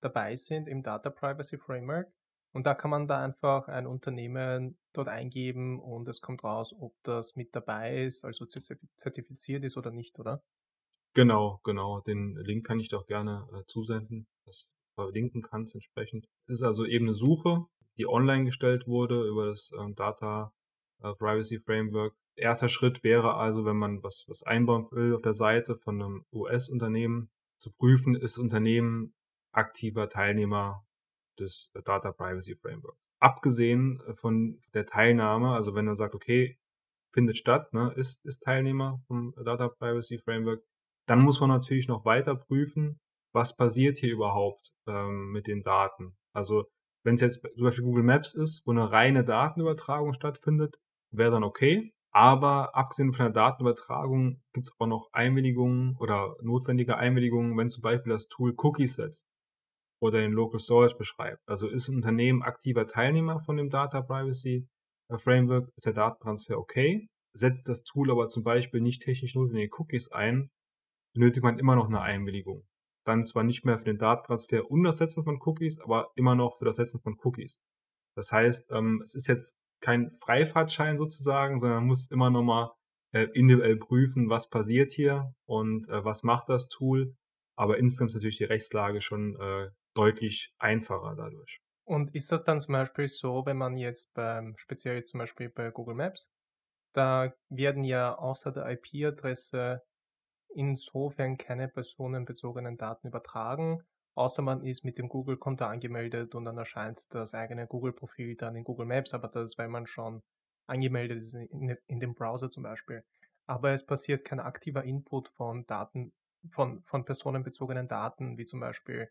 dabei sind im Data Privacy Framework. Und da kann man da einfach ein Unternehmen dort eingeben und es kommt raus, ob das mit dabei ist, also zertifiziert ist oder nicht, oder? Genau, genau. Den Link kann ich auch gerne äh, zusenden, dass du verlinken kannst entsprechend. Es ist also eben eine Suche, die online gestellt wurde über das ähm, Data äh, Privacy Framework. Erster Schritt wäre also, wenn man was, was einbauen will auf der Seite von einem US-Unternehmen, zu prüfen, ist das Unternehmen aktiver Teilnehmer des Data Privacy Framework. Abgesehen äh, von der Teilnahme, also wenn man sagt, okay, findet statt, ne, ist, ist Teilnehmer vom Data Privacy Framework, dann muss man natürlich noch weiter prüfen, was passiert hier überhaupt ähm, mit den Daten. Also wenn es jetzt zum Beispiel Google Maps ist, wo eine reine Datenübertragung stattfindet, wäre dann okay. Aber abgesehen von der Datenübertragung gibt es auch noch Einwilligungen oder notwendige Einwilligungen, wenn zum Beispiel das Tool Cookies setzt oder den Local Storage beschreibt. Also ist ein Unternehmen aktiver Teilnehmer von dem Data Privacy äh, Framework, ist der Datentransfer okay. Setzt das Tool aber zum Beispiel nicht technisch notwendige Cookies ein, benötigt man immer noch eine Einwilligung. Dann zwar nicht mehr für den Datentransfer und das Setzen von Cookies, aber immer noch für das Setzen von Cookies. Das heißt, ähm, es ist jetzt kein Freifahrtschein sozusagen, sondern man muss immer nochmal äh, individuell prüfen, was passiert hier und äh, was macht das Tool. Aber insgesamt ist natürlich die Rechtslage schon äh, deutlich einfacher dadurch. Und ist das dann zum Beispiel so, wenn man jetzt beim, speziell zum Beispiel bei Google Maps, da werden ja außer der IP-Adresse insofern keine personenbezogenen Daten übertragen, außer man ist mit dem Google-Konto angemeldet und dann erscheint das eigene Google-Profil dann in Google Maps, aber das weil man schon angemeldet ist in, in dem Browser zum Beispiel. Aber es passiert kein aktiver Input von Daten, von, von personenbezogenen Daten, wie zum Beispiel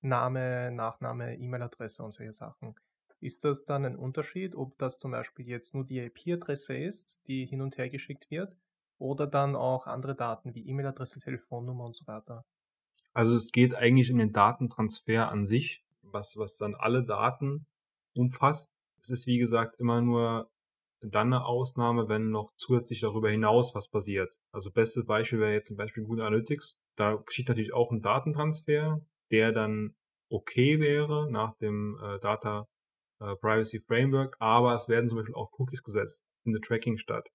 Name, Nachname, E-Mail-Adresse und solche Sachen. Ist das dann ein Unterschied, ob das zum Beispiel jetzt nur die IP-Adresse ist, die hin und her geschickt wird, oder dann auch andere Daten wie E-Mail-Adresse, Telefonnummer und so weiter? Also es geht eigentlich um den Datentransfer an sich, was, was dann alle Daten umfasst. Es ist wie gesagt immer nur dann eine Ausnahme, wenn noch zusätzlich darüber hinaus was passiert. Also bestes Beispiel wäre jetzt zum Beispiel Google Analytics. Da geschieht natürlich auch ein Datentransfer, der dann okay wäre nach dem äh, Data äh, Privacy Framework, aber es werden zum Beispiel auch Cookies gesetzt, in der Tracking statt.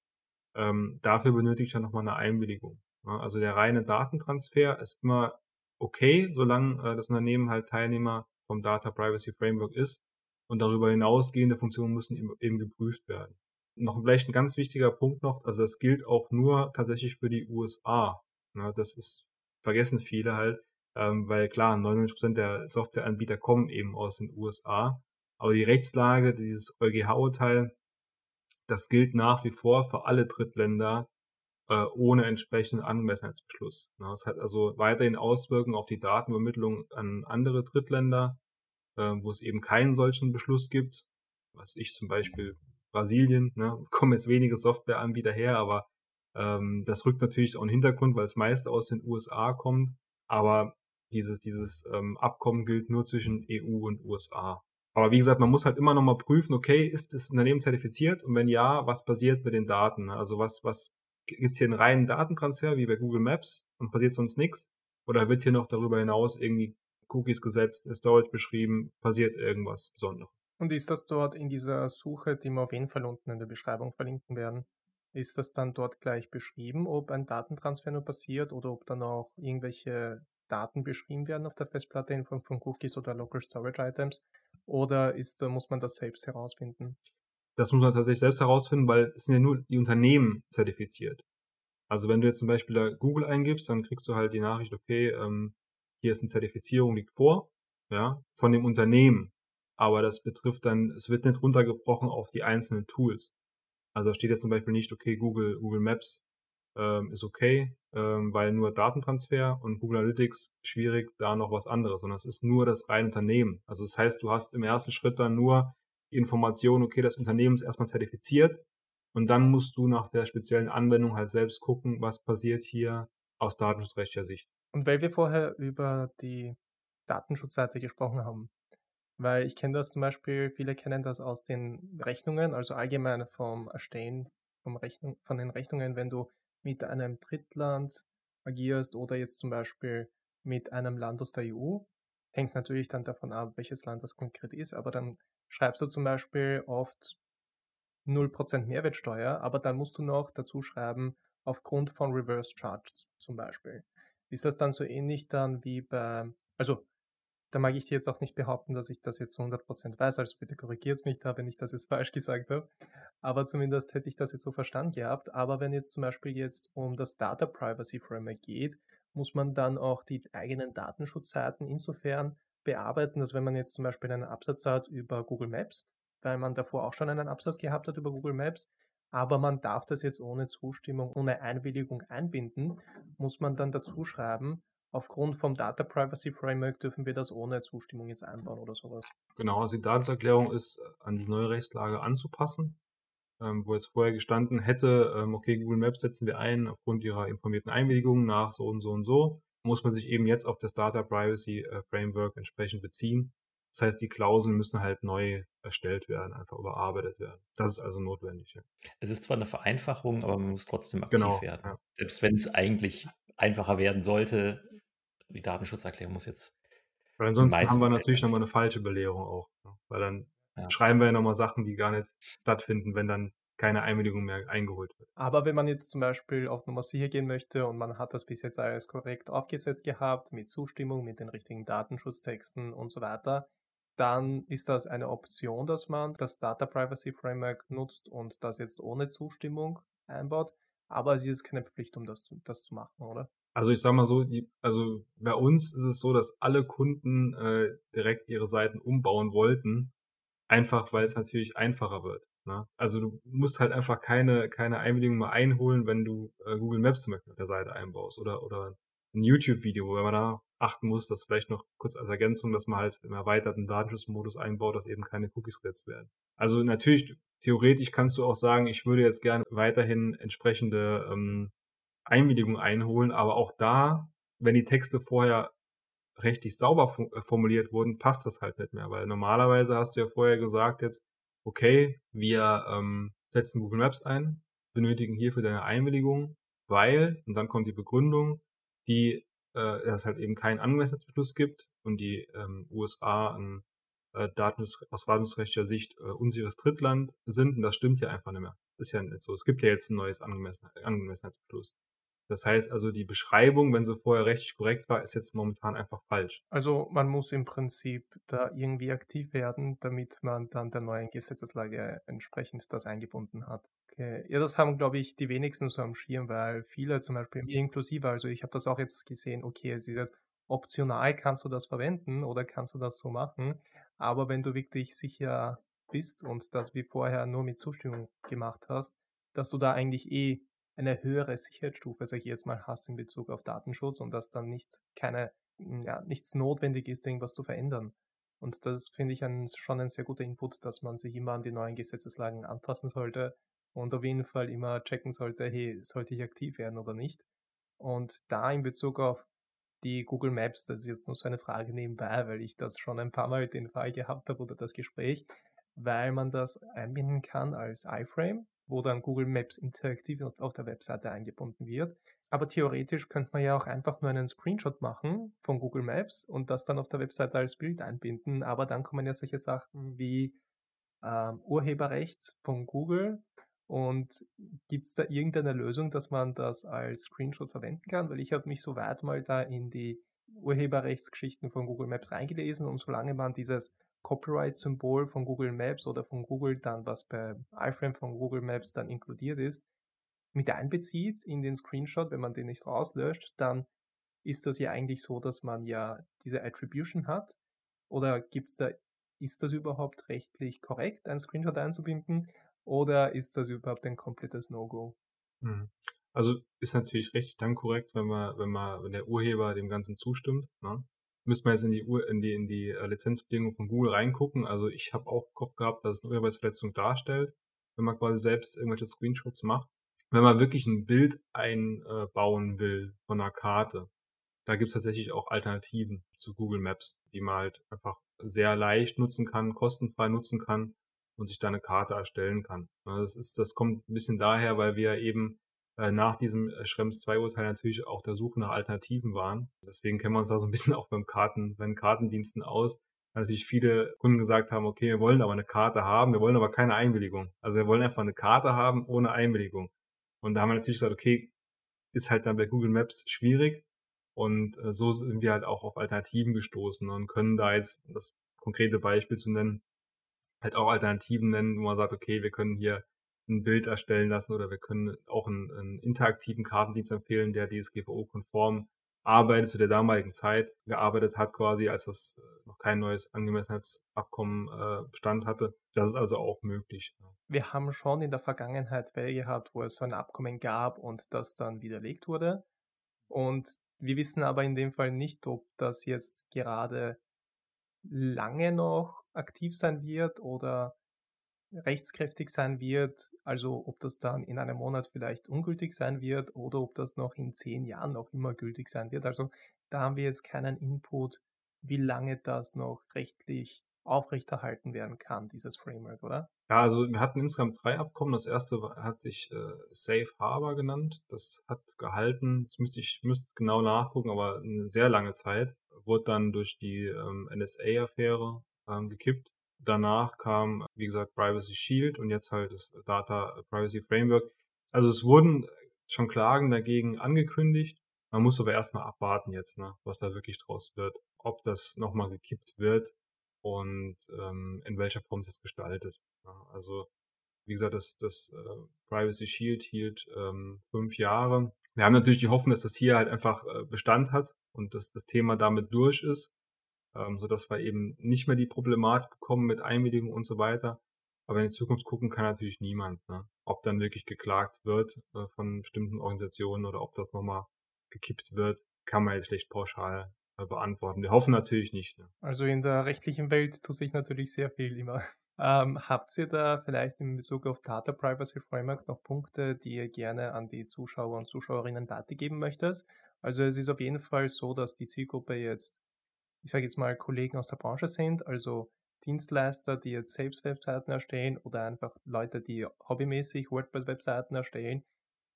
Ähm, dafür benötige ich dann nochmal eine Einwilligung. Ja, also der reine Datentransfer ist immer okay, solange äh, das Unternehmen halt Teilnehmer vom Data Privacy Framework ist. Und darüber hinausgehende Funktionen müssen eben geprüft werden. Noch vielleicht ein ganz wichtiger Punkt noch, also das gilt auch nur tatsächlich für die USA. Ja, das ist, vergessen viele halt, ähm, weil klar, 99% der Softwareanbieter kommen eben aus den USA. Aber die Rechtslage, dieses EuGH-Urteil, das gilt nach wie vor für alle Drittländer äh, ohne entsprechenden Angemessenheitsbeschluss. Ne? Das hat also weiterhin Auswirkungen auf die Datenübermittlung an andere Drittländer, äh, wo es eben keinen solchen Beschluss gibt. Was ich zum Beispiel Brasilien, ne, kommen jetzt wenige Softwareanbieter her, aber ähm, das rückt natürlich auch in den Hintergrund, weil es meist aus den USA kommt. Aber dieses, dieses ähm, Abkommen gilt nur zwischen EU und USA. Aber wie gesagt, man muss halt immer noch mal prüfen, okay, ist das Unternehmen zertifiziert? Und wenn ja, was passiert mit den Daten? Also was, was gibt's hier einen reinen Datentransfer wie bei Google Maps und passiert sonst nichts? Oder wird hier noch darüber hinaus irgendwie Cookies gesetzt, Storage beschrieben, passiert irgendwas Besonderes? Und ist das dort in dieser Suche, die wir auf jeden Fall unten in der Beschreibung verlinken werden, ist das dann dort gleich beschrieben, ob ein Datentransfer nur passiert oder ob dann auch irgendwelche Daten beschrieben werden auf der Festplatte in Form von Cookies oder Local Storage Items? Oder ist, muss man das selbst herausfinden? Das muss man tatsächlich selbst herausfinden, weil es sind ja nur die Unternehmen zertifiziert. Also wenn du jetzt zum Beispiel da Google eingibst, dann kriegst du halt die Nachricht, okay, ähm, hier ist eine Zertifizierung, liegt vor, ja, von dem Unternehmen. Aber das betrifft dann, es wird nicht runtergebrochen auf die einzelnen Tools. Also da steht jetzt zum Beispiel nicht, okay, Google, Google Maps ähm, ist okay, ähm, weil nur Datentransfer und Google Analytics schwierig, da noch was anderes, sondern es ist nur das reine Unternehmen. Also das heißt, du hast im ersten Schritt dann nur die Information, okay, das Unternehmen ist erstmal zertifiziert und dann musst du nach der speziellen Anwendung halt selbst gucken, was passiert hier aus datenschutzrechtlicher Sicht. Und weil wir vorher über die Datenschutzseite gesprochen haben, weil ich kenne das zum Beispiel, viele kennen das aus den Rechnungen, also allgemein vom Erstellen vom Rechnung, von den Rechnungen, wenn du mit einem Drittland agierst oder jetzt zum Beispiel mit einem Land aus der EU. Hängt natürlich dann davon ab, welches Land das konkret ist, aber dann schreibst du zum Beispiel oft 0% Mehrwertsteuer, aber dann musst du noch dazu schreiben, aufgrund von Reverse Charge zum Beispiel. Ist das dann so ähnlich dann wie bei, also da mag ich dir jetzt auch nicht behaupten, dass ich das jetzt zu 100% weiß, also bitte korrigiert mich da, wenn ich das jetzt falsch gesagt habe. Aber zumindest hätte ich das jetzt so verstanden gehabt. Aber wenn jetzt zum Beispiel jetzt um das Data Privacy Framework geht, muss man dann auch die eigenen Datenschutzseiten insofern bearbeiten, dass wenn man jetzt zum Beispiel einen Absatz hat über Google Maps, weil man davor auch schon einen Absatz gehabt hat über Google Maps, aber man darf das jetzt ohne Zustimmung, ohne Einwilligung einbinden, muss man dann dazu schreiben, aufgrund vom Data Privacy Framework dürfen wir das ohne Zustimmung jetzt einbauen oder sowas. Genau, also die Datenschutzerklärung ist äh, an die neue Rechtslage anzupassen, ähm, wo jetzt vorher gestanden hätte, ähm, okay, Google Maps setzen wir ein aufgrund ihrer informierten Einwilligung nach so und so und so, muss man sich eben jetzt auf das Data Privacy äh, Framework entsprechend beziehen. Das heißt, die Klauseln müssen halt neu erstellt werden, einfach überarbeitet werden. Das ist also notwendig. Ja. Es ist zwar eine Vereinfachung, aber man muss trotzdem aktiv Genau, werden. ja. Selbst wenn es eigentlich einfacher werden sollte, die Datenschutzerklärung muss jetzt. Weil ansonsten haben wir natürlich nochmal eine falsche Belehrung auch. Ne? Weil dann Ja. schreiben wir ja nochmal Sachen, die gar nicht stattfinden, wenn dann keine Einwilligung mehr eingeholt wird. Aber wenn man jetzt zum Beispiel auf Nummer sicher gehen möchte und man hat das bis jetzt alles korrekt aufgesetzt gehabt, mit Zustimmung, mit den richtigen Datenschutztexten und so weiter, dann ist das eine Option, dass man das Data Privacy Framework nutzt und das jetzt ohne Zustimmung einbaut. Aber es ist keine Pflicht, um das zu, das zu machen, oder? Also ich sag mal so, die, also bei uns ist es so, dass alle Kunden äh, direkt ihre Seiten umbauen wollten, einfach weil es natürlich einfacher wird. Ne? Also du musst halt einfach keine, keine Einwilligung mehr einholen, wenn du äh, Google Maps zum Beispiel auf der Seite einbaust oder, oder ein YouTube-Video, wo man da achten muss, dass vielleicht noch kurz als Ergänzung, dass man halt im erweiterten Datenschutzmodus einbaut, dass eben keine Cookies gesetzt werden. Also natürlich, theoretisch kannst du auch sagen, ich würde jetzt gerne weiterhin entsprechende ähm, Einwilligung einholen, aber auch da, wenn die Texte vorher rechtlich sauber äh, formuliert wurden, passt das halt nicht mehr, weil normalerweise hast du ja vorher gesagt jetzt, okay, wir ähm, setzen Google Maps ein, benötigen hierfür deine Einwilligung, weil, und dann kommt die Begründung, die, äh, dass es halt eben keinen Angemessenheitsbeschluss gibt und die ähm, USA ein äh, Datenschutz, aus datenschutzrechtlicher Sicht äh, unsicheres Drittland sind und das stimmt ja einfach nicht mehr. Ist ja nicht so. Es gibt ja jetzt ein neues Angemessen, Angemessenheitsbeschluss. Das heißt also, die Beschreibung, wenn sie vorher rechtlich korrekt war, ist jetzt momentan einfach falsch. Also man muss im Prinzip da irgendwie aktiv werden, damit man dann der neuen Gesetzeslage entsprechend das eingebunden hat. Okay. Ja, das haben, glaube ich, die wenigsten so am Schirm, weil viele zum Beispiel inklusive, also ich habe das auch jetzt gesehen, okay, es ist jetzt optional, kannst du das verwenden oder kannst du das so machen, aber wenn du wirklich sicher bist und das wie vorher nur mit Zustimmung gemacht hast, dass du da eigentlich eh eine höhere Sicherheitsstufe, sag ich jetzt mal, hast in Bezug auf Datenschutz und dass dann nicht keine, ja, nichts notwendig ist, irgendwas zu verändern. Und das finde ich ein, schon ein sehr guter Input, dass man sich immer an die neuen Gesetzeslagen anpassen sollte und auf jeden Fall immer checken sollte, hey, sollte ich aktiv werden oder nicht. Und da in Bezug auf die Google Maps, das ist jetzt nur so eine Frage nebenbei, weil ich das schon ein paar Mal den Fall gehabt habe oder das Gespräch, weil man das einbinden kann als iFrame, wo dann Google Maps interaktiv auf der Webseite eingebunden wird. Aber theoretisch könnte man ja auch einfach nur einen Screenshot machen von Google Maps und das dann auf der Webseite als Bild einbinden. Aber dann kommen ja solche Sachen wie ähm, Urheberrecht von Google. Und gibt es da irgendeine Lösung, dass man das als Screenshot verwenden kann? Weil ich habe mich so weit mal da in die Urheberrechtsgeschichten von Google Maps reingelesen und solange man dieses Copyright-Symbol von Google Maps oder von Google dann, was bei iFrame von Google Maps dann inkludiert ist, mit einbezieht in den Screenshot, wenn man den nicht rauslöscht, dann ist das ja eigentlich so, dass man ja diese Attribution hat. Oder gibt's da, ist das überhaupt rechtlich korrekt, einen Screenshot einzubinden? Oder ist das überhaupt ein komplettes No-Go? Mhm. Also ist natürlich recht dann korrekt, wenn man, wenn man, wenn der Urheber dem Ganzen zustimmt. Ne? Müsste man jetzt in die, in die, in die äh, Lizenzbedingungen von Google reingucken. Also ich habe auch Kopf gehabt, dass es eine Urheberrechtsverletzung darstellt, wenn man quasi selbst irgendwelche Screenshots macht. Wenn man wirklich ein Bild einbauen will von einer Karte, da gibt es tatsächlich auch Alternativen zu Google Maps, die man halt einfach sehr leicht nutzen kann, kostenfrei nutzen kann und sich da eine Karte erstellen kann. Das ist, das kommt ein bisschen daher, weil wir eben nach diesem äh, Schrems 2 Urteil natürlich auch der Suche nach Alternativen waren. Deswegen kennen wir uns da so ein bisschen auch beim Karten, bei den Kartendiensten aus. Weil natürlich viele Kunden gesagt haben, okay, wir wollen aber eine Karte haben, wir wollen aber keine Einwilligung. Also wir wollen einfach eine Karte haben ohne Einwilligung. Und da haben wir natürlich gesagt, okay, ist halt dann bei Google Maps schwierig. Und äh, so sind wir halt auch auf Alternativen gestoßen und können da jetzt, das konkrete Beispiel zu nennen, halt auch Alternativen nennen, wo man sagt, okay, wir können hier ein Bild erstellen lassen oder wir können auch einen, einen interaktiven Kartendienst empfehlen, der DSGVO-konform arbeitet, zu der damaligen Zeit gearbeitet hat, quasi, als das äh, noch kein neues Angemessenheitsabkommen äh, Bestand hatte. Das ist also auch möglich. Wir haben schon in der Vergangenheit Fälle gehabt, wo es so ein Abkommen gab und das dann widerlegt wurde. Und wir wissen aber in dem Fall nicht, ob das jetzt gerade lange noch aktiv sein wird oder rechtskräftig sein wird, also ob das dann in einem Monat vielleicht ungültig sein wird oder ob das noch in zehn Jahren noch immer gültig sein wird. Also da haben wir jetzt keinen Input, wie lange das noch rechtlich aufrechterhalten werden kann, dieses Framework, oder? Ja, also wir hatten insgesamt drei Abkommen. Das erste hat sich äh, Safe Harbor genannt. Das hat gehalten, das müsste ich müsste genau nachgucken, aber eine sehr lange Zeit. Wurde dann durch die ähm, NSA-Affäre ähm, gekippt. Danach kam, wie gesagt, Privacy Shield und jetzt halt das Data Privacy Framework. Also es wurden schon Klagen dagegen angekündigt. Man muss aber erstmal abwarten jetzt, ne, was da wirklich draus wird. Ob das nochmal gekippt wird und ähm, in welcher Form es jetzt gestaltet. Ja, also wie gesagt, das, das äh, Privacy Shield hielt ähm, fünf Jahre. Wir haben natürlich die Hoffnung, dass das hier halt einfach äh, Bestand hat und dass das Thema damit durch ist ähm, sodass wir eben nicht mehr die Problematik bekommen mit Einwilligung und so weiter. Aber in die Zukunft gucken kann natürlich niemand, ne? ob dann wirklich geklagt wird äh, von bestimmten Organisationen oder ob das nochmal gekippt wird, kann man jetzt schlecht pauschal äh, beantworten. Wir hoffen natürlich nicht. Ne? Also in der rechtlichen Welt tut sich natürlich sehr viel immer. Ähm, habt ihr da vielleicht in Bezug auf Data Privacy Framework noch Punkte, die ihr gerne an die Zuschauer und Zuschauerinnen weitergeben möchtet? Also es ist auf jeden Fall so, dass die Zielgruppe jetzt ich sage jetzt mal, Kollegen aus der Branche sind, also Dienstleister, die jetzt selbst Webseiten erstellen oder einfach Leute, die hobbymäßig WordPress-Webseiten erstellen.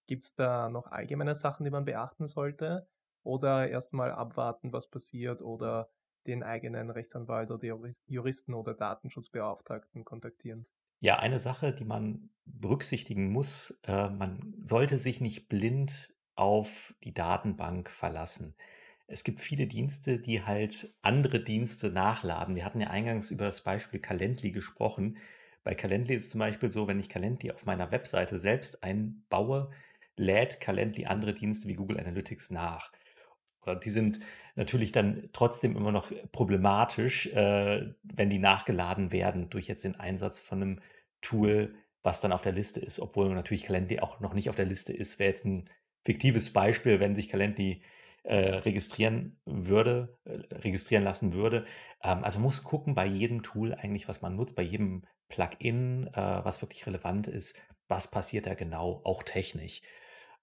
Gibt es da noch allgemeine Sachen, die man beachten sollte? Oder erstmal abwarten, was passiert oder den eigenen Rechtsanwalt oder Juristen oder Datenschutzbeauftragten kontaktieren? Ja, eine Sache, die man berücksichtigen muss, äh, man sollte sich nicht blind auf die Datenbank verlassen. Es gibt viele Dienste, die halt andere Dienste nachladen. Wir hatten ja eingangs über das Beispiel Calendly gesprochen. Bei Calendly ist zum Beispiel so, wenn ich Calendly auf meiner Webseite selbst einbaue, lädt Calendly andere Dienste wie Google Analytics nach. Oder die sind natürlich dann trotzdem immer noch problematisch, äh, wenn die nachgeladen werden durch jetzt den Einsatz von einem Tool, was dann auf der Liste ist, obwohl natürlich Calendly auch noch nicht auf der Liste ist. Wäre jetzt ein fiktives Beispiel, wenn sich Calendly äh, registrieren würde, äh, registrieren lassen würde. Ähm, also muss gucken bei jedem Tool eigentlich, was man nutzt, bei jedem Plugin, äh, was wirklich relevant ist, was passiert da genau, auch technisch.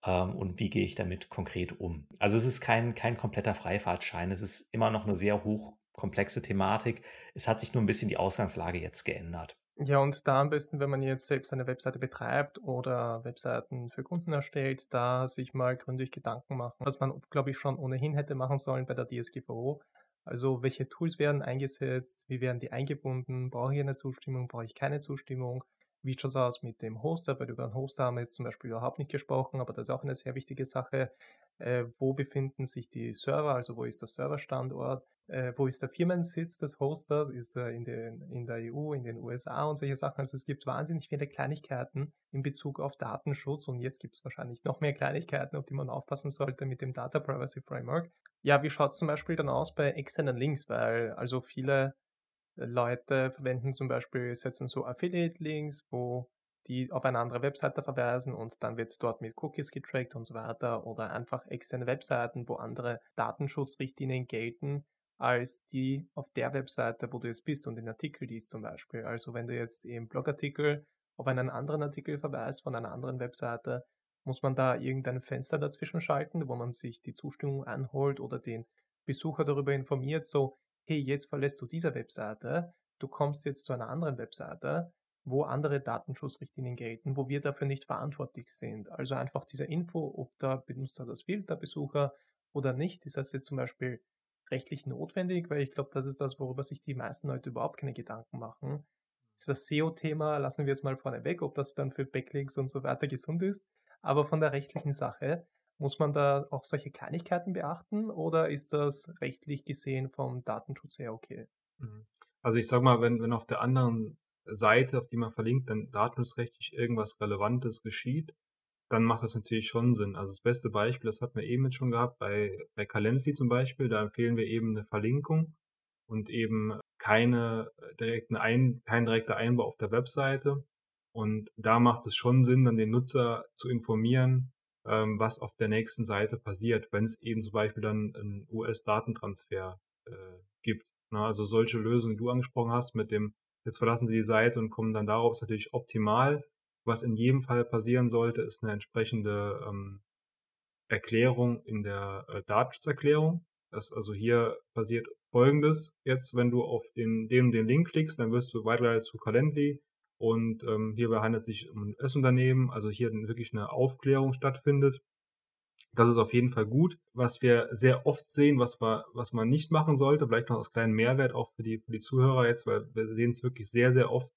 Ähm, und wie gehe ich damit konkret um? Also es ist kein, kein kompletter Freifahrtschein, es ist immer noch eine sehr hochkomplexe Thematik. Es hat sich nur ein bisschen die Ausgangslage jetzt geändert. Ja, und da am besten, wenn man jetzt selbst eine Webseite betreibt oder Webseiten für Kunden erstellt, da sich mal gründlich Gedanken machen, was man, glaube ich, schon ohnehin hätte machen sollen bei der DSGVO. Also welche Tools werden eingesetzt, wie werden die eingebunden, brauche ich eine Zustimmung, brauche ich keine Zustimmung, wie schaut es aus mit dem Hoster, weil über den Hoster haben wir jetzt zum Beispiel überhaupt nicht gesprochen, aber das ist auch eine sehr wichtige Sache. Äh, wo befinden sich die Server, also wo ist der Serverstandort? äh, wo ist der Firmensitz des Hosters, ist er in, den, in der EU, in den USA und solche Sachen. Also es gibt wahnsinnig viele Kleinigkeiten in Bezug auf Datenschutz und jetzt gibt es wahrscheinlich noch mehr Kleinigkeiten, auf die man aufpassen sollte mit dem Data Privacy Framework. Ja, wie schaut es zum Beispiel dann aus bei externen Links, weil also viele Leute verwenden zum Beispiel, setzen so Affiliate-Links, wo die auf eine andere Webseite verweisen und dann wird dort mit Cookies getrackt und so weiter oder einfach externe Webseiten, wo andere Datenschutzrichtlinien gelten als die auf der Webseite, wo du jetzt bist und den Artikel liest zum Beispiel. Also wenn du jetzt im Blogartikel auf einen anderen Artikel verweist von einer anderen Webseite, muss man da irgendein Fenster dazwischen schalten, wo man sich die Zustimmung anholt oder den Besucher darüber informiert, so, hey, jetzt verlässt du diese Webseite, du kommst jetzt zu einer anderen Webseite, wo andere Datenschutzrichtlinien gelten, wo wir dafür nicht verantwortlich sind. Also einfach diese Info, ob der Benutzer das will, der Besucher oder nicht, ist das jetzt zum Beispiel rechtlich notwendig, weil ich glaube, das ist das, worüber sich die meisten Leute überhaupt keine Gedanken machen. Das SEO-Thema lassen wir jetzt mal vorne weg, ob das dann für Backlinks und so weiter gesund ist. Aber von der rechtlichen Sache, muss man da auch solche Kleinigkeiten beachten oder ist das rechtlich gesehen vom Datenschutz her okay? Mhm. Also ich sag mal, wenn, wenn auf der anderen Seite, auf die man verlinkt, dann datenschutzrechtlich irgendwas Relevantes geschieht, dann macht das natürlich schon Sinn. Also das beste Beispiel, das hatten wir eben jetzt schon gehabt, bei, bei Calendly zum Beispiel, da empfehlen wir eben eine Verlinkung und eben keine direkten Ein, kein direkter Einbau auf der Webseite. Und da macht es schon Sinn, dann den Nutzer zu informieren, ähm, was auf der nächsten Seite passiert, wenn es eben zum Beispiel dann einen US-Datentransfer äh, gibt. Na, also solche Lösungen, die du angesprochen hast, mit dem, jetzt verlassen sie die Seite und kommen dann darauf, ist natürlich optimal. Was in jedem Fall passieren sollte, ist eine entsprechende ähm, Erklärung in der äh, Datenschutzerklärung. Das, also hier passiert folgendes jetzt, wenn du auf den, den, den Link klickst, dann wirst du weitergeleitet zu Calendly und ähm, hierbei handelt es sich um ein S-Unternehmen, also hier wirklich eine Aufklärung stattfindet. Das ist auf jeden Fall gut. Was wir sehr oft sehen, was, wir, was man nicht machen sollte, vielleicht noch als kleinen Mehrwert auch für die, für die Zuhörer jetzt, weil wir sehen es wirklich sehr, sehr oft,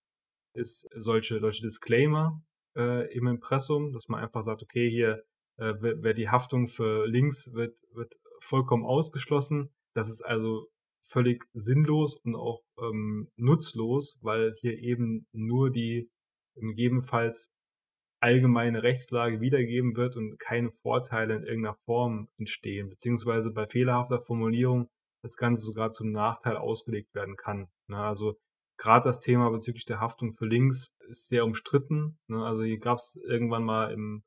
ist solche, solche Disclaimer äh, im Impressum, dass man einfach sagt, okay, hier äh, wer die Haftung für Links wird, wird vollkommen ausgeschlossen. Das ist also völlig sinnlos und auch ähm, nutzlos, weil hier eben nur die gegebenenfalls allgemeine Rechtslage wiedergeben wird und keine Vorteile in irgendeiner Form entstehen, beziehungsweise bei fehlerhafter Formulierung das Ganze sogar zum Nachteil ausgelegt werden kann. Ne? Also gerade das Thema bezüglich der Haftung für Links ist sehr umstritten. Ne? Also hier gab es irgendwann mal im,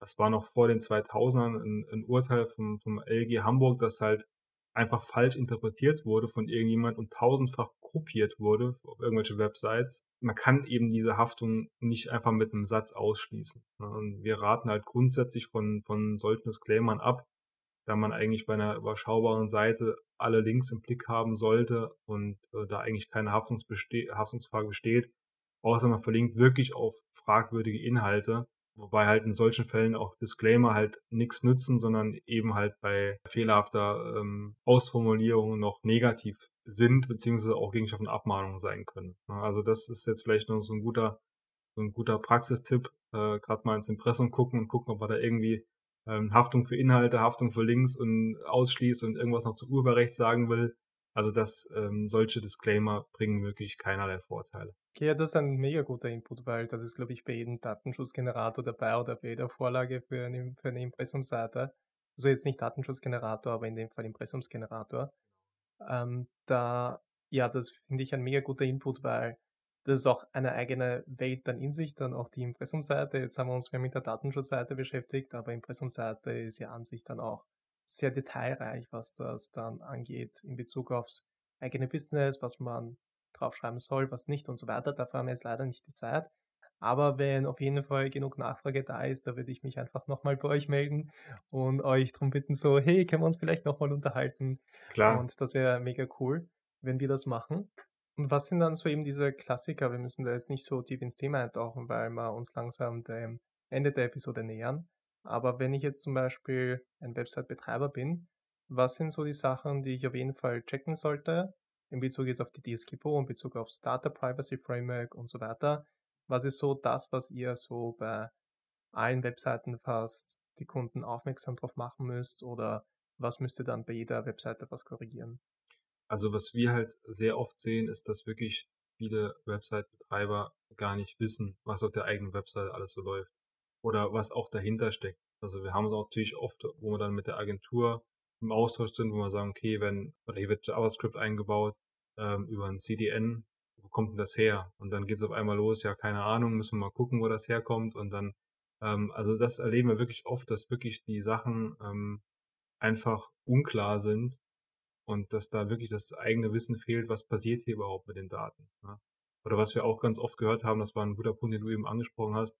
das war noch vor den 2000ern, ein, ein Urteil vom, vom LG Hamburg, das halt einfach falsch interpretiert wurde von irgendjemand und tausendfach kopiert wurde auf irgendwelche Websites. Man kann eben diese Haftung nicht einfach mit einem Satz ausschließen. Ne? Und wir raten halt grundsätzlich von, von solchen Disclaimern ab, da man eigentlich bei einer überschaubaren Seite alle Links im Blick haben sollte und äh, da eigentlich keine Haftungsbeste Haftungsfrage besteht, außer man verlinkt wirklich auf fragwürdige Inhalte, Wobei halt in solchen Fällen auch Disclaimer halt nichts nützen, sondern eben halt bei fehlerhafter ähm, Ausformulierung noch negativ sind, beziehungsweise auch Gegenstand von Abmahnungen sein können. Also das ist jetzt vielleicht noch so ein guter, so ein guter Praxistipp, äh, gerade mal ins Impressum gucken und gucken, ob man da irgendwie ähm, Haftung für Inhalte, Haftung für Links und ausschließt und irgendwas noch zu Urheberrecht sagen will. Also dass ähm, solche Disclaimer bringen wirklich keinerlei Vorteile. Okay, ja, das ist ein mega guter Input, weil das ist, glaube ich, bei jedem Datenschutzgenerator dabei oder bei jeder Vorlage für eine, für eine Impressumsseite. Also jetzt nicht Datenschutzgenerator, aber in dem Fall Impressumsgenerator. Ähm, da, ja, das finde ich ein mega guter Input, weil das ist auch eine eigene Welt dann in sich, dann auch die Impressumseite. Jetzt haben wir uns mehr mit der Datenschutzseite beschäftigt, aber Impressumseite ist ja an sich dann auch sehr detailreich, was das dann angeht in Bezug aufs eigene Business, was man draufschreiben soll, was nicht und so weiter. Dafür haben wir jetzt leider nicht die Zeit. Aber wenn auf jeden Fall genug Nachfrage da ist, da würde ich mich einfach nochmal bei euch melden und euch darum bitten, so, hey, können wir uns vielleicht nochmal unterhalten? Klar. Und das wäre mega cool, wenn wir das machen. Und was sind dann so eben diese Klassiker? Wir müssen da jetzt nicht so tief ins Thema eintauchen, weil wir uns langsam dem Ende der Episode nähern. Aber wenn ich jetzt zum Beispiel ein Website-Betreiber bin, was sind so die Sachen, die ich auf jeden Fall checken sollte, in Bezug jetzt auf die DSGVO, in Bezug aufs Data Privacy Framework und so weiter? Was ist so das, was ihr so bei allen Webseiten fast die Kunden aufmerksam drauf machen müsst oder was müsst ihr dann bei jeder Webseite was korrigieren? Also was wir halt sehr oft sehen, ist, dass wirklich viele Website-Betreiber gar nicht wissen, was auf der eigenen Website alles so läuft oder was auch dahinter steckt. Also wir haben es natürlich oft, wo wir dann mit der Agentur im Austausch sind, wo wir sagen, okay, wenn, oder hier wird JavaScript eingebaut ähm, über ein CDN, wo kommt denn das her? Und dann geht es auf einmal los, ja, keine Ahnung, müssen wir mal gucken, wo das herkommt. Und dann, ähm, also das erleben wir wirklich oft, dass wirklich die Sachen ähm, einfach unklar sind und dass da wirklich das eigene Wissen fehlt, was passiert hier überhaupt mit den Daten. Ne? Oder was wir auch ganz oft gehört haben, das war ein guter Punkt, den du eben angesprochen hast,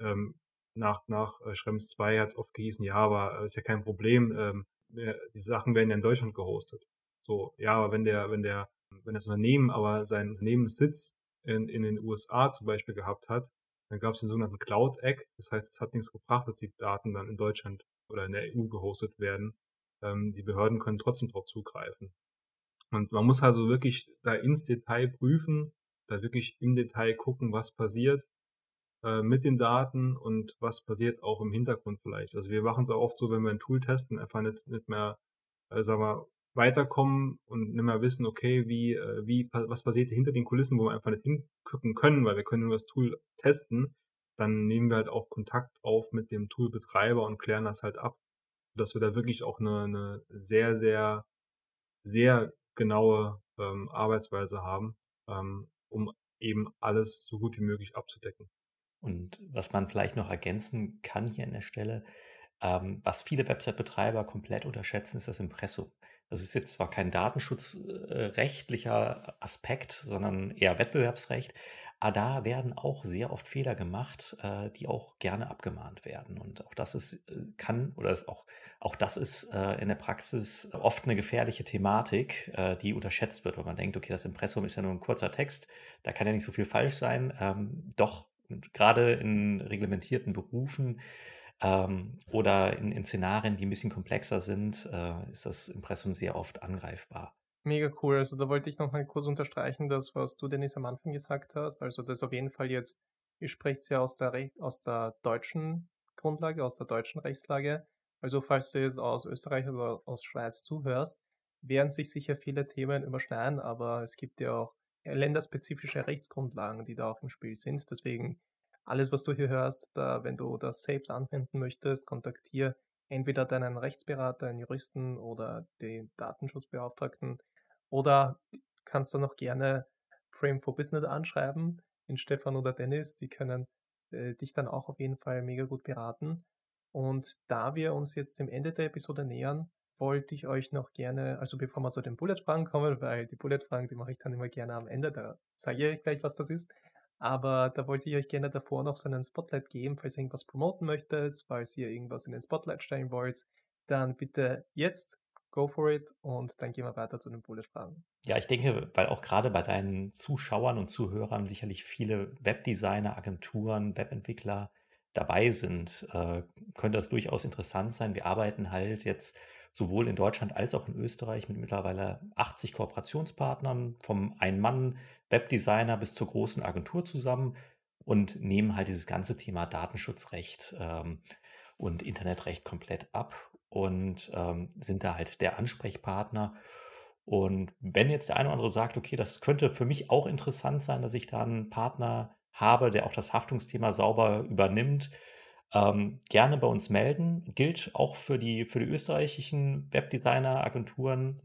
ähm, nach, nach äh, Schrems 2 hat es oft gehießen, ja, aber äh, ist ja kein Problem, ähm, die Sachen werden ja in Deutschland gehostet. So, ja, aber wenn der, wenn der, wenn das Unternehmen aber seinen Unternehmenssitz in, in den USA zum Beispiel gehabt hat, dann gab es den sogenannten Cloud Act. Das heißt, es hat nichts gebracht, dass die Daten dann in Deutschland oder in der EU gehostet werden. Ähm, die Behörden können trotzdem darauf zugreifen. Und man muss also wirklich da ins Detail prüfen, da wirklich im Detail gucken, was passiert äh, mit den Daten und was passiert auch im Hintergrund vielleicht. Also wir machen es auch oft so, wenn wir ein Tool testen, einfach nicht, nicht mehr, äh, sagen wir, weiterkommen und nicht mehr wissen, okay, wie, äh, wie, was passiert hinter den Kulissen, wo wir einfach nicht hingucken können, weil wir können nur das Tool testen, dann nehmen wir halt auch Kontakt auf mit dem Toolbetreiber und klären das halt ab, dass wir da wirklich auch eine, eine sehr, sehr, sehr genaue ähm, Arbeitsweise haben, ähm, um eben alles so gut wie möglich abzudecken. Und was man vielleicht noch ergänzen kann hier an der Stelle, ähm, was viele Website-Betreiber komplett unterschätzen, ist das Impressum. Das ist jetzt zwar kein datenschutzrechtlicher Aspekt, sondern eher Wettbewerbsrecht, aber da werden auch sehr oft Fehler gemacht, äh, die auch gerne abgemahnt werden. Und auch das ist, äh, kann oder ist auch, auch das ist äh, in der Praxis oft eine gefährliche Thematik, äh, die unterschätzt wird, weil man denkt, okay, das Impressum ist ja nur ein kurzer Text, da kann ja nicht so viel falsch sein. Ähm, doch, gerade in reglementierten Berufen ähm, oder in, in, Szenarien, die ein bisschen komplexer sind, äh, ist das Impressum sehr oft angreifbar. Mega cool. Also da wollte ich noch mal kurz unterstreichen, das, was du, Dennis, am Anfang gesagt hast. Also das auf jeden Fall jetzt, ihr sprecht ja aus der, aus der deutschen Grundlage, aus der deutschen Rechtslage. Also falls du jetzt aus Österreich oder aus Schweiz zuhörst, werden sich sicher viele Themen überschneiden, aber es gibt ja auch länderspezifische Rechtsgrundlagen, die da auch im Spiel sind. Deswegen alles, was du hier hörst, da, wenn du das selbst anwenden möchtest, kontaktiere entweder deinen Rechtsberater, einen Juristen oder den Datenschutzbeauftragten oder kannst du noch gerne Frame for Business anschreiben, den Stefan oder Dennis, die können äh, dich dann auch auf jeden Fall mega gut beraten. Und da wir uns jetzt dem Ende der Episode nähern, wollte ich euch noch gerne, also bevor wir zu den Bullet-Fragen kommen, weil die Bullet-Fragen, die mache ich dann immer gerne am Ende, da sage ich euch gleich, was das ist. Aber da wollte ich euch gerne davor noch so einen Spotlight geben, falls ihr irgendwas promoten möchtet, falls ihr irgendwas in den Spotlight stellen wollt, dann bitte jetzt go for it und dann gehen wir weiter zu den Bullet-Fragen. Ja, ich denke, weil auch gerade bei deinen Zuschauern und Zuhörern sicherlich viele Webdesigner, Agenturen, Webentwickler dabei sind, äh, könnte das durchaus interessant sein. Wir arbeiten halt jetzt sowohl in Deutschland als auch in Österreich mit mittlerweile 80 Kooperationspartnern, vom Ein-Mann-Webdesigner bis zur großen Agentur zusammen und nehmen halt dieses ganze Thema Datenschutzrecht ähm, und Internetrecht komplett ab und ähm, sind da halt der Ansprechpartner. Und wenn jetzt der eine oder andere sagt, okay, das könnte für mich auch interessant sein, dass ich da einen Partner habe, der auch das Haftungsthema sauber übernimmt, ähm, gerne bei uns melden. Gilt auch für die, für die österreichischen Webdesigner-Agenturen.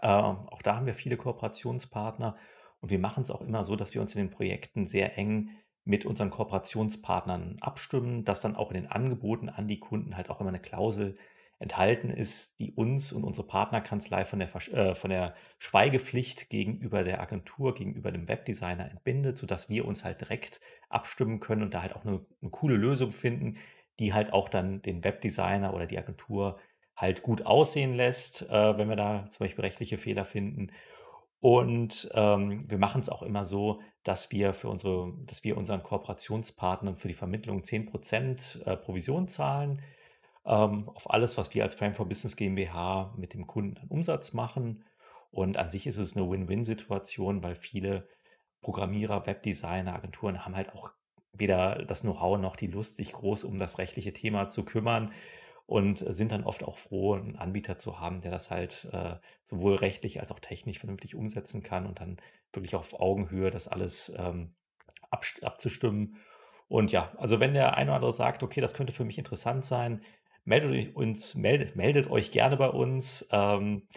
Äh, auch da haben wir viele Kooperationspartner und wir machen es auch immer so, dass wir uns in den Projekten sehr eng mit unseren Kooperationspartnern abstimmen, dass dann auch in den Angeboten an die Kunden halt auch immer eine Klausel enthalten ist, die uns und unsere Partnerkanzlei von der, äh, von der Schweigepflicht gegenüber der Agentur, gegenüber dem Webdesigner entbindet, sodass wir uns halt direkt abstimmen können und da halt auch eine, eine coole Lösung finden, die halt auch dann den Webdesigner oder die Agentur halt gut aussehen lässt, äh, wenn wir da zum Beispiel rechtliche Fehler finden. Und ähm, wir machen es auch immer so, dass wir für unsere, dass wir unseren Kooperationspartnern für die Vermittlung 10% äh, Provision zahlen ähm, auf alles, was wir als Frame for Business GmbH mit dem Kunden an Umsatz machen. Und an sich ist es eine Win-Win-Situation, weil viele Programmierer, Webdesigner, Agenturen haben halt auch weder das Know-how noch die Lust, sich groß um das rechtliche Thema zu kümmern und sind dann oft auch froh, einen Anbieter zu haben, der das halt äh, sowohl rechtlich als auch technisch vernünftig umsetzen kann und dann wirklich auf Augenhöhe das alles ähm, abzustimmen. Und ja, also wenn der eine oder andere sagt, okay, das könnte für mich interessant sein, meldet uns, meldet, meldet euch gerne bei uns. Ähm,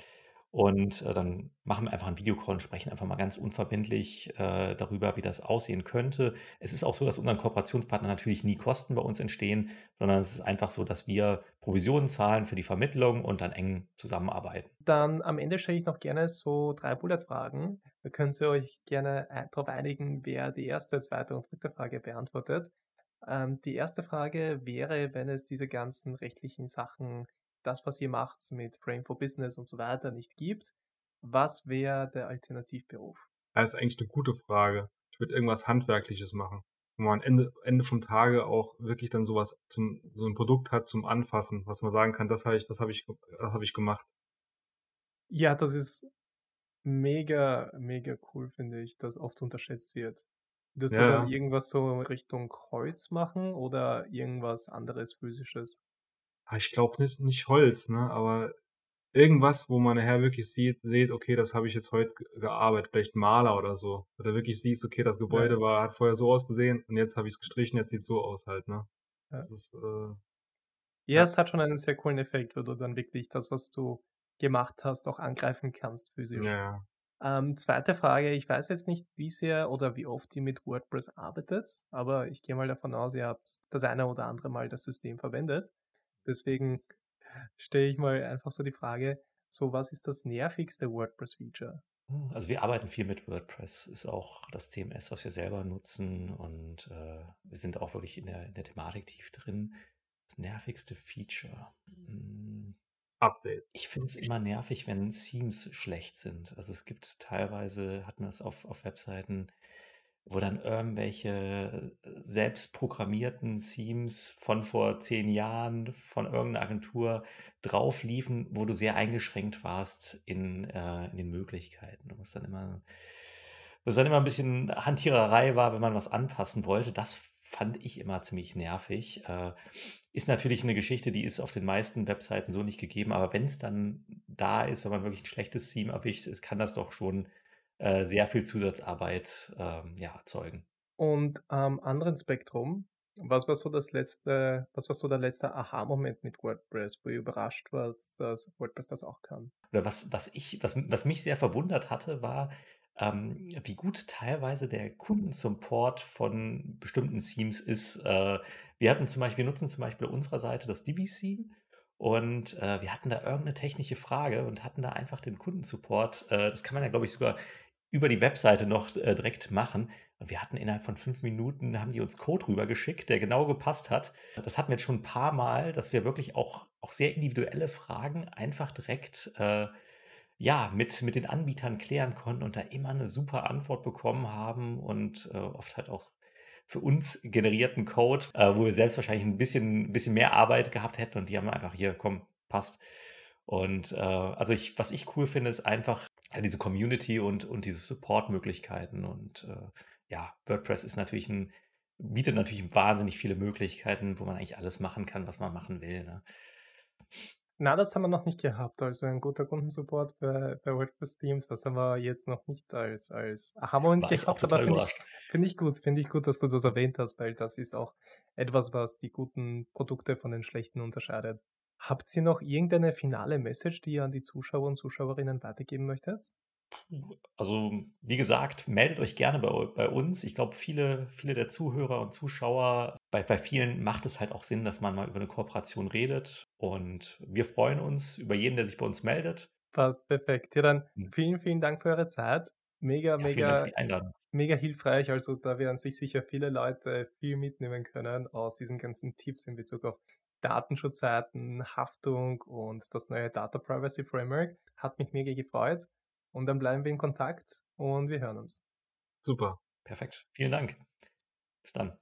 Und, äh, dann machen wir einfach 'n Videocall und sprechen einfach mal ganz unverbindlich, äh, darüber, wie das aussehen könnte. Es ist auch so, dass unseren Kooperationspartnern natürlich nie Kosten bei uns entstehen, sondern es ist einfach so, dass wir Provisionen zahlen für die Vermittlung und dann eng zusammenarbeiten. Dann am Ende stelle ich noch gerne so 3 Bullet-Fragen. Da könnt ihr euch gerne ei drauf einigen, wer die erste, zweite und dritte Frage beantwortet. Ähm, die erste Frage wäre, wenn es diese ganzen rechtlichen Sachen das, was ihr macht mit Frame for Business und so weiter nicht gibt, was wäre der Alternativberuf? Das ist eigentlich eine gute Frage. Ich würde irgendwas Handwerkliches machen, wo man Ende Ende vom Tage auch wirklich dann sowas zum so ein Produkt hat zum Anfassen, was man sagen kann: „Das habe ich das habe ich das habe ich gemacht.“ Ja, das ist mega, mega cool, finde ich, dass oft unterschätzt wird. Würdest du Ja, dann ja. irgendwas so Richtung Holz machen oder irgendwas anderes Physisches? Ah, ich glaube nicht nicht Holz, ne, aber irgendwas, wo man nachher wirklich sieht seht: „Okay, das habe ich jetzt heute ge gearbeitet“, vielleicht Maler oder so. Oder wirklich siehst: „Okay, das Ja, Gebäude war hat vorher so ausgesehen und jetzt habe ich's gestrichen, jetzt sieht's so aus halt“, ne? ja. Das ist, äh Ja, ja, es hat schon einen sehr coolen Effekt, wo du dann wirklich das, was du gemacht hast, auch angreifen kannst ja, physisch. ja. Ähm, zweite Frage, ich weiß jetzt nicht, wie sehr oder wie oft ihr mit WordPress arbeitet, aber ich gehe mal davon aus, ihr habt das eine oder andere Mal das System verwendet. Deswegen stelle ich mal einfach so die Frage, so was ist das nervigste WordPress-Feature? Hm, also, wir arbeiten viel mit WordPress, ist auch das CMS, was wir selber nutzen und, äh, wir sind auch wirklich in der in der Thematik tief drin. Das nervigste Feature? Hm, Update. ich finde es immer nervig, wenn Themes schlecht sind. Also, es gibt teilweise hat man es auf auf Webseiten, wo dann irgendwelche, äh, selbst programmierten Themes von vor 10 Jahren von irgend 'ner Agentur drauf liefen, wo du sehr eingeschränkt warst in, äh in den Möglichkeiten. Du musst dann immer was dann immer 'n bisschen Hantiererei war, wenn man was anpassen wollte. Das fand ich immer ziemlich nervig. Äh, ist natürlich 'ne Geschichte, die ist auf den meisten Webseiten so nicht gegeben, aber wenn's dann da ist, wenn man wirklich 'n schlechtes Theme erwischt ist, kann das doch schon, äh, sehr viel Zusatzarbeit, ähm, ja, erzeugen. Und am anderen Spektrum, was war so das letzte, was war so der letzte Aha-Moment mit WordPress, wo ihr überrascht wart, dass WordPress das auch kann? Oder was was ich was was mich sehr verwundert hatte, war, ähm, wie gut teilweise der Kundensupport von bestimmten Themes ist. Äh, wir hatten zum Beispiel wir nutzen zum Beispiel unserer Seite das Divi-Theme und, äh, wir hatten da irgend 'ne technische Frage und hatten da einfach den Kundensupport. Äh, das kann man ja, glaube ich, sogar über die Webseite noch, äh, direkt machen. Und wir hatten innerhalb von 5 Minuten haben die uns Code rübergeschickt, der genau gepasst hat. Das hatten wir jetzt schon 'n paarmal, dass wir wirklich auch auch sehr individuelle Fragen einfach direkt, äh, ja, mit mit den Anbietern klären konnten und da immer 'ne super Antwort bekommen haben und, äh, oft halt auch für uns generierten Code, äh, wo wir selbst wahrscheinlich 'n bisschen bisschen mehr Arbeit gehabt hätten und die haben einfach: „Hier, komm, passt.“ Und, äh, also ich was ich cool finde, ist einfach, ja, diese Community und und diese Supportmöglichkeiten und, äh, ja, WordPress ist natürlich 'n bietet natürlich wahnsinnig viele Möglichkeiten, wo man eigentlich alles machen kann, was man machen will, ne? Na, das haben wir noch nicht gehabt. Also ein guter Kundensupport bei bei WordPress-Themes, das haben wir jetzt noch nicht als als Aha-Moment War gehabt, aber finde ich finde ich gut finde ich gut, dass du das erwähnt hast, weil das ist auch etwas, was die guten Produkte von den schlechten unterscheidet. Habt ihr noch irgendeine finale Message, die ihr an die Zuschauer und Zuschauerinnen weitergeben möchtet? Also, wie gesagt, meldet euch gerne bei bei uns. Ich glaube, viele viele der Zuhörer und Zuschauer bei bei vielen macht es halt auch Sinn, dass man mal über 'ne Kooperation redet und wir freuen uns über jeden, der sich bei uns meldet. Passt, perfekt. Ja, dann Hm. vielen, vielen Dank für eure Zeit. Mega, Ja, mega, mega hilfreich. Also, da werden sich sicher viele Leute viel mitnehmen können aus diesen ganzen Tipps in Bezug auf Datenschutzseiten, Haftung und das neue Data Privacy Framework. Hat mich mega gefreut und dann bleiben wir in Kontakt und wir hören uns. Super. Perfekt. Vielen Dank. Bis dann.